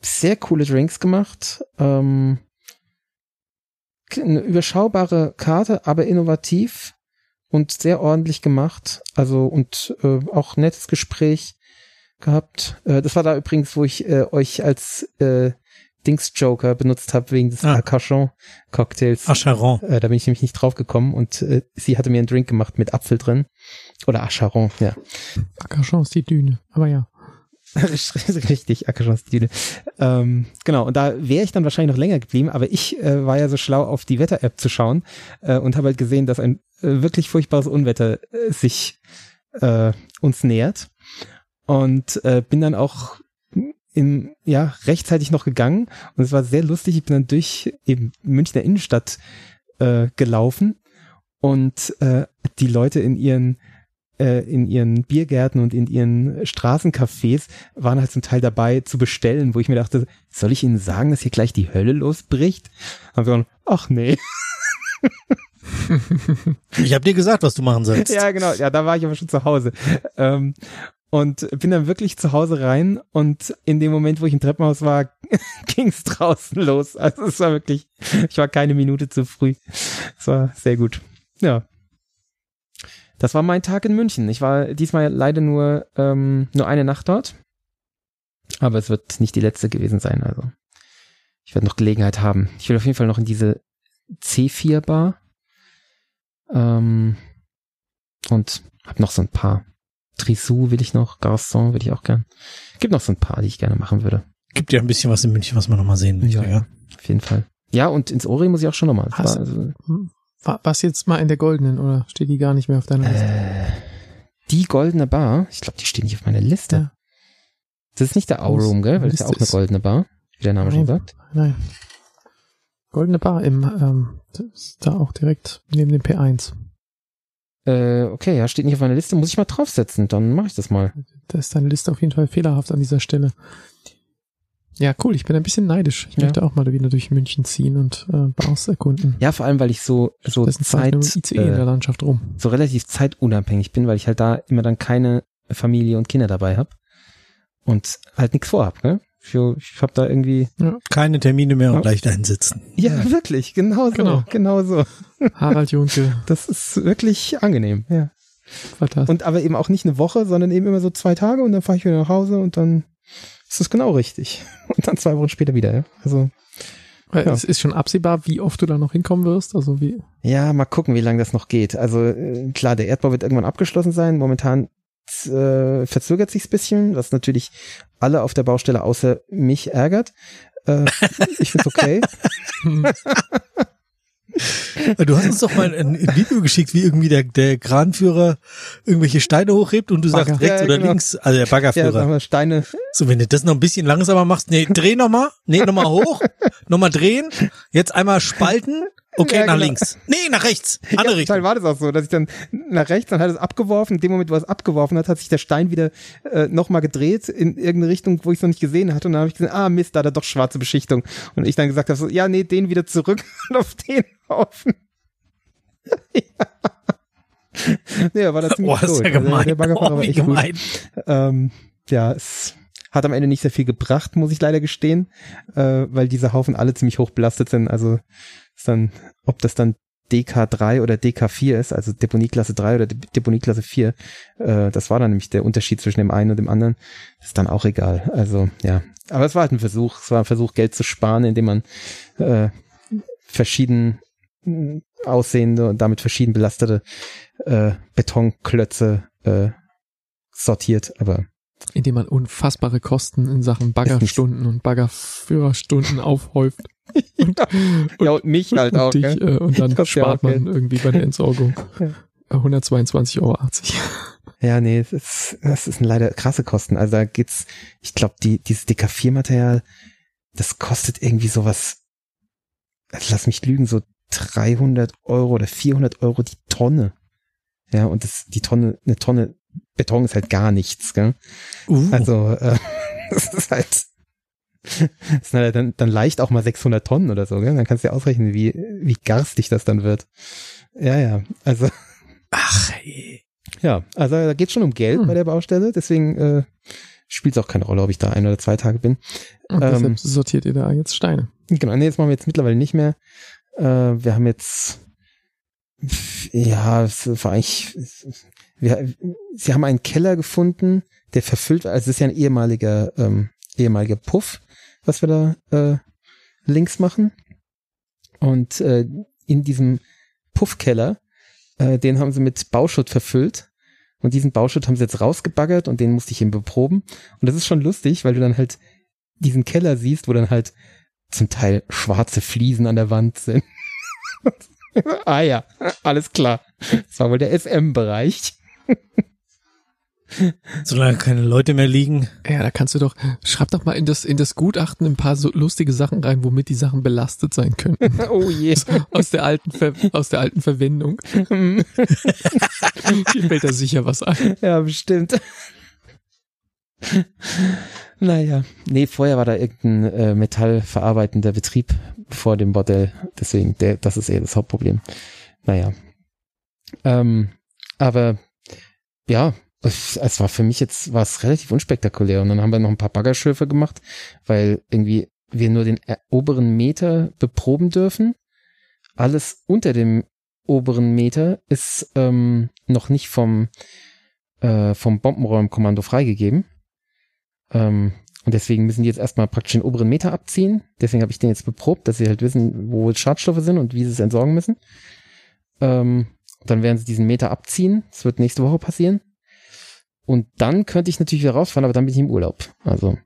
Sehr coole Drinks gemacht. Ähm, eine überschaubare Karte, aber innovativ und sehr ordentlich gemacht. Also und äh, auch nettes Gespräch gehabt. Äh, das war da übrigens, wo ich äh, euch als äh, Dings Joker benutzt habe wegen des Ah. Arcachon Cocktails. Acharon. Äh, da bin ich nämlich nicht drauf gekommen und äh, sie hatte mir einen Drink gemacht mit Apfel drin. Oder Acharon, ja. Ackerchance, die Düne. Aber ja. (laughs) Richtig, Ackerschanzdüne. Ähm, genau, und da wäre ich dann wahrscheinlich noch länger geblieben, aber ich äh, war ja so schlau, auf die Wetter-App zu schauen äh, und habe halt gesehen, dass ein äh, wirklich furchtbares Unwetter äh, sich äh, uns nähert. Und äh, bin dann auch in, ja, rechtzeitig noch gegangen und es war sehr lustig. Ich bin dann durch eben Münchner Innenstadt gelaufen und die Leute in ihren äh, in ihren Biergärten und in ihren Straßencafés waren halt zum Teil dabei zu bestellen, wo ich mir dachte, soll ich ihnen sagen, dass hier gleich die Hölle losbricht? Haben sie gesagt, ach nee. (laughs) Ich habe dir gesagt, was du machen sollst. Ja, genau. Ja, da war ich aber schon zu Hause. Ähm, und bin dann wirklich zu Hause rein und in dem Moment, wo ich im Treppenhaus war, (laughs) ging's draußen los. Also es war wirklich, ich war keine Minute zu früh. Es war sehr gut. Ja. Das war mein Tag in München. Ich war diesmal leider nur, ähm, nur eine Nacht dort. Aber es wird nicht die letzte gewesen sein. Also ich werde noch Gelegenheit haben. Ich will auf jeden Fall noch in diese C4-Bar. Ähm, und hab noch so ein paar. Trisou will ich noch, Garçon will ich auch gern. Gibt noch so ein paar, die ich gerne machen würde. Gibt ja ein bisschen was in München, was man noch mal sehen möchte, Ja. ja. Auf jeden Fall. Ja, und ins Ori muss ich auch schon nochmal. Also, War's jetzt mal in der goldenen oder steht die gar nicht mehr auf deiner Liste? äh, die goldene Bar, ich glaube, die steht nicht auf meiner Liste. Ja. Das ist nicht der Auroom, gell? Weil das ist ja auch eine goldene Bar, wie der Name schon sagt. Nein. Goldene Bar im, ähm, ist da auch direkt neben dem P1. Äh, okay, ja, steht nicht auf meiner Liste, muss ich mal draufsetzen, dann mache ich das mal. Da ist deine Liste auf jeden Fall fehlerhaft an dieser Stelle. Ja, cool. Ich bin ein bisschen neidisch. Ich Ja. möchte auch mal wieder durch München ziehen und äh, Bars erkunden. Ja, vor allem, weil ich so, so Zeit ICE in der äh, Landschaft rum. so relativ zeitunabhängig bin, weil ich halt da immer dann keine Familie und Kinder dabei habe und halt nichts vorhab, ne? Ich, ich habe da irgendwie Keine Termine mehr Ja. und leicht einsitzen. Ja, (laughs) wirklich, genau so, Genau. genau so. Harald Junke, (laughs) Das ist wirklich angenehm, ja. fantastisch. Und aber eben auch nicht eine Woche, sondern eben immer so zwei Tage und dann fahre ich wieder nach Hause und dann ist das genau richtig. (laughs) Und dann zwei Wochen später wieder, ja. Also, ja. Es ist schon absehbar, wie oft du da noch hinkommen wirst. Also wie, ja, mal gucken, wie lange das noch geht. Also äh, klar, der Erdbau wird irgendwann abgeschlossen sein. Momentan äh, verzögert sich's bisschen, was natürlich alle auf der Baustelle außer mich ärgert. Äh, ich find's okay. (laughs) (laughs) Du hast uns doch mal ein, ein Video geschickt, wie irgendwie der, der Kranführer irgendwelche Steine hochhebt und du Bagger. sagst rechts Ja, oder genau. links, also der Ja, Baggerführer. wir Steine. so, wenn du das noch ein bisschen langsamer machst, nee, dreh nochmal, nee, nochmal hoch, nochmal drehen, jetzt einmal spalten, okay, Ja, nach genau. links. Nee, nach rechts, (laughs) Ja, andere zum Richtung. Teil war das auch so, dass ich dann nach rechts, dann hat es abgeworfen. In dem Moment, wo er es abgeworfen hat, hat sich der Stein wieder äh, nochmal gedreht in irgendeine Richtung, wo ich es noch nicht gesehen hatte. Und dann habe ich gesehen, ah Mist, da hat er doch schwarze Beschichtung. Und ich dann gesagt habe, so, ja, nee, den wieder zurück (laughs) und auf den Haufen. (laughs) ja. Nee, war das ziemlich Boah, ist gut. ja Also gemein. Der Baggerfahrer oh, war echt gut. gemein. Ähm, ja, es hat am Ende nicht sehr viel gebracht, muss ich leider gestehen, äh, weil diese Haufen alle ziemlich hoch belastet sind. Also ist dann, ob das dann DK3 oder DK4 ist, also Deponieklasse 3 oder De Deponieklasse 4, äh, das war dann nämlich der Unterschied zwischen dem einen und dem anderen, ist dann auch egal. Also ja, aber es war halt ein Versuch, es war ein Versuch, Geld zu sparen, indem man äh, verschieden mh, aussehende und damit verschieden belastete äh, Betonklötze äh, sortiert, aber Indem man unfassbare Kosten in Sachen Baggerstunden und Baggerführerstunden aufhäuft. (laughs) und, ja, und mich halt und auch. dich, gell? äh, und dann (laughs) Kostet ja spart auch man irgendwie bei der Entsorgung (laughs) Ja. 122,80 Euro. Ja, nee, das ist, das ist leider krasse Kosten. Also da geht's, ich glaube, die, dieses DK4-Material, das kostet irgendwie sowas, also lass mich lügen, so 300 Euro oder 400 Euro die Tonne. Ja, und das, die Tonne, eine Tonne Beton ist halt gar nichts, gell? Uh, Also, äh, das ist halt, das sind halt dann, dann leicht auch mal 600 Tonnen oder so, gell? Dann kannst du dir ausrechnen, wie, wie garstig das dann wird. Ja, ja, also, (laughs) ach, ey. ja, also da geht's schon um Geld Hm. bei der Baustelle, deswegen äh, spielt es auch keine Rolle, ob ich da ein oder zwei Tage bin. Und Ähm. deshalb sortiert ihr da jetzt Steine. Genau, nee, das machen wir jetzt mittlerweile nicht mehr. Äh, wir haben jetzt, ja, es war eigentlich, wir, sie haben einen Keller gefunden, der verfüllt war, also es ist ja ein ehemaliger, ähm, ehemaliger Puff, was wir da äh, links machen. Und äh, in diesem Puffkeller, äh, den haben sie mit Bauschutt verfüllt. Und diesen Bauschutt haben sie jetzt rausgebaggert und den musste ich eben beproben. Und das ist schon lustig, weil du dann halt diesen Keller siehst, wo dann halt zum Teil schwarze Fliesen an der Wand sind. (laughs) ah ja, alles klar. Das war wohl der SM-Bereich. (laughs) (laughs) Solange keine Leute mehr liegen. Ja, da kannst du doch, schreib doch mal in das, in das Gutachten ein paar so lustige Sachen rein, womit die Sachen belastet sein könnten. (laughs) oh je. Aus der alten, Ver aus der alten Verwendung. (laughs) Dir fällt da sicher was ein. ja, bestimmt. naja. Nee, vorher war da irgendein äh, metallverarbeitender Betrieb vor dem Bordell. Deswegen, der, das ist eher das Hauptproblem. Naja. Ähm, aber ja, es, war für mich jetzt, war es relativ unspektakulär. Und dann haben wir noch ein paar Baggerschöfe gemacht, weil irgendwie wir nur den oberen Meter beproben dürfen. Alles unter dem oberen Meter ist ähm, noch nicht vom, äh, vom Bombenräumkommando freigegeben. Ähm, und deswegen müssen die jetzt erstmal praktisch den oberen Meter abziehen. Deswegen habe ich den jetzt beprobt, dass sie halt wissen, wo Schadstoffe sind und wie sie es entsorgen müssen. Ähm, dann werden sie diesen Meter abziehen. Das wird nächste Woche passieren. Und dann könnte ich natürlich wieder rausfahren, aber dann bin ich im Urlaub. Also,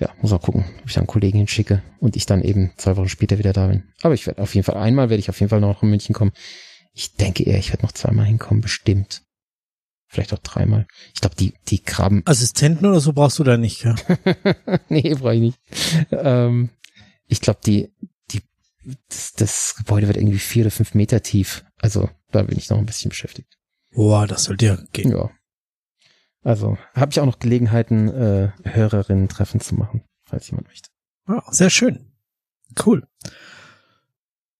ja, muss auch gucken, ob ich da einen Kollegen hinschicke und ich dann eben zwei Wochen später wieder da bin. Aber ich werde auf jeden Fall, einmal werde ich auf jeden Fall noch nach München kommen. Ich denke eher, ich werde noch zweimal hinkommen, bestimmt. Vielleicht auch dreimal. Ich glaube, die, die Krabben. Assistenten oder so brauchst du da nicht, ja? (laughs) nee, brauche ich nicht. Ähm, ich glaube, die, die, das, das Gebäude wird irgendwie vier oder fünf Meter tief. Also, da bin ich noch ein bisschen beschäftigt. Boah, das sollte ja gehen. Ja. Also, habe ich auch noch Gelegenheiten, äh, Hörerinnen-Treffen zu machen, falls jemand möchte. Ja, sehr schön. Cool.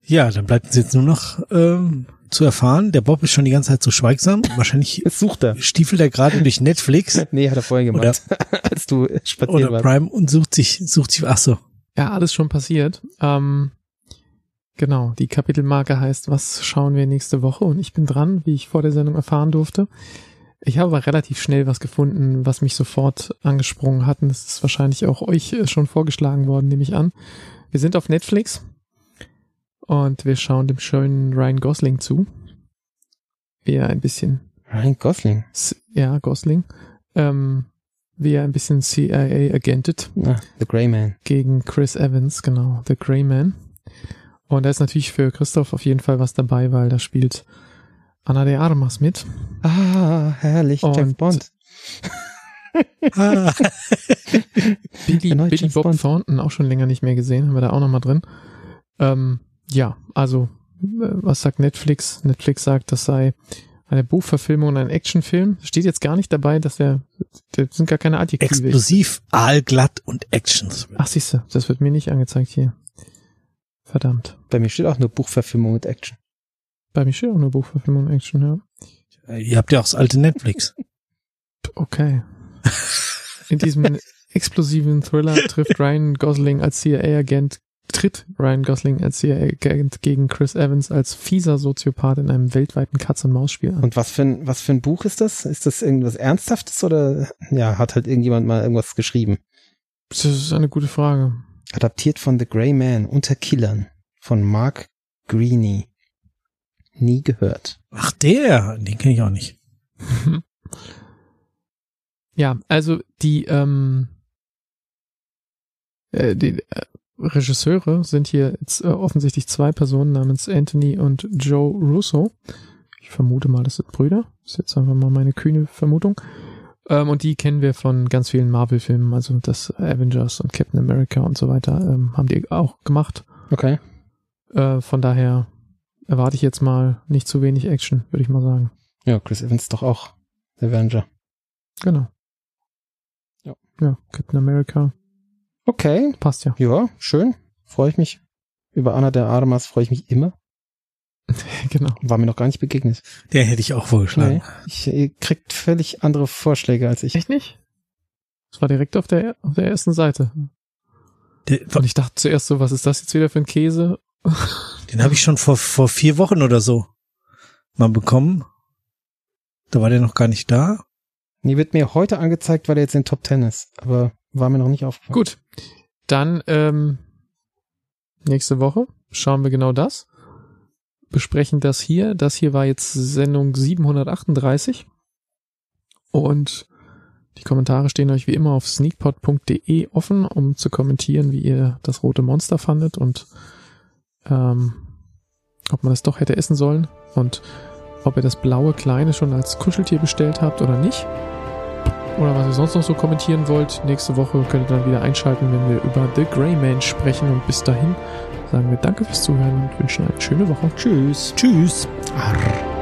Ja, dann bleibt uns jetzt nur noch ähm, zu erfahren. Der Bob ist schon die ganze Zeit so schweigsam. Wahrscheinlich (laughs) Jetzt sucht er. stiefelt er gerade durch Netflix (laughs) Nee, hat er vorhin gemacht, (laughs) als du spazieren oder warst. Prime und sucht sich, sucht sich, ach so. Ja, alles schon passiert. Ähm, genau, die Kapitelmarke heißt, was schauen wir nächste Woche? Und ich bin dran, wie ich vor der Sendung erfahren durfte. Ich habe aber relativ schnell was gefunden, was mich sofort angesprungen hat. Und das ist wahrscheinlich auch euch äh, schon vorgeschlagen worden, nehme ich an. Wir sind auf Netflix und wir schauen dem schönen Ryan Gosling zu. Wie er ein bisschen Ryan Gosling. Ja, Gosling, ähm, wie er ein bisschen CIA agentet Ah, The Grey Man. gegen Chris Evans, genau, The Grey Man. Und da ist natürlich für Christoph auf jeden Fall was dabei, weil da spielt Anna de Armas mit. Ah, herrlich, James Und- Bond. (laughs) Ah, Billy, Billy James Bob Bond. Thornton auch schon länger nicht mehr gesehen, haben wir da auch nochmal drin. Ähm, ja, also, äh, was sagt Netflix? Netflix sagt, das sei eine Buchverfilmung und ein Actionfilm. Steht jetzt gar nicht dabei, dass der, das sind gar keine Adjektive. explosiv, aalglatt und Actions. Ach, siehste, das wird mir nicht angezeigt hier. Verdammt. Bei mir steht auch nur Buchverfilmung mit Action. Bei mir steht auch nur Buchverfilmung und Action, ja. Äh, Ihr habt ja auch das alte Netflix. (laughs) Okay. In diesem explosiven Thriller trifft Ryan Gosling als CIA-Agent, tritt Ryan Gosling als CIA-Agent gegen Chris Evans als fieser Soziopath in einem weltweiten Katz-und-Maus-Spiel an. Und was für ein, was für ein Buch ist das? Ist das irgendwas Ernsthaftes oder ja, hat halt irgendjemand mal irgendwas geschrieben? Das ist eine gute Frage. Adaptiert von The Grey Man unter Killern von Mark Greeny. Nie gehört. Ach, der, den kenne ich auch nicht. Ja, also die, ähm, äh, die äh, Regisseure sind hier jetzt äh, offensichtlich zwei Personen namens Anthony und Joe Russo. Ich vermute mal, das sind Brüder. Das ist jetzt einfach mal meine kühne Vermutung. Ähm, und die kennen wir von ganz vielen Marvel-Filmen, also das Avengers und Captain America und so weiter, ähm, haben die auch gemacht. Okay. Äh, von daher erwarte ich jetzt mal nicht zu wenig Action, würde ich mal sagen. Ja, Chris Evans ist doch auch der Avenger. Genau. Ja. Ja, Captain America. Okay. Passt ja. Ja, schön. Freue ich mich. Über Anna der Armas freue ich mich immer. (laughs) genau. War mir noch gar nicht begegnet. Der hätte ich auch vorgeschlagen. Nee, ich, ihr kriegt völlig andere Vorschläge als ich. Echt nicht? Das war direkt auf der, auf der ersten Seite. Der, Und ich dachte zuerst so, was ist das jetzt wieder für ein Käse? Den habe ich schon vor, vor vier Wochen oder so mal bekommen. Da war der noch gar nicht da. Nee, wird mir heute angezeigt, weil er jetzt in Top Ten ist. Aber war mir noch nicht aufgefallen. Gut. Dann ähm, nächste Woche schauen wir genau das. Besprechen das hier. Das hier war jetzt Sendung 738. Und die Kommentare stehen euch wie immer auf sneakpot.de offen, um zu kommentieren, wie ihr das rote Monster fandet und ähm, ob man das doch hätte essen sollen und ob ihr das blaue Kleine schon als Kuscheltier bestellt habt oder nicht. Oder was ihr sonst noch so kommentieren wollt. Nächste Woche könnt ihr dann wieder einschalten, wenn wir über The Grey Man sprechen. Und bis dahin sagen wir Danke fürs Zuhören und wünschen eine schöne Woche. Tschüss. Tschüss. Arr.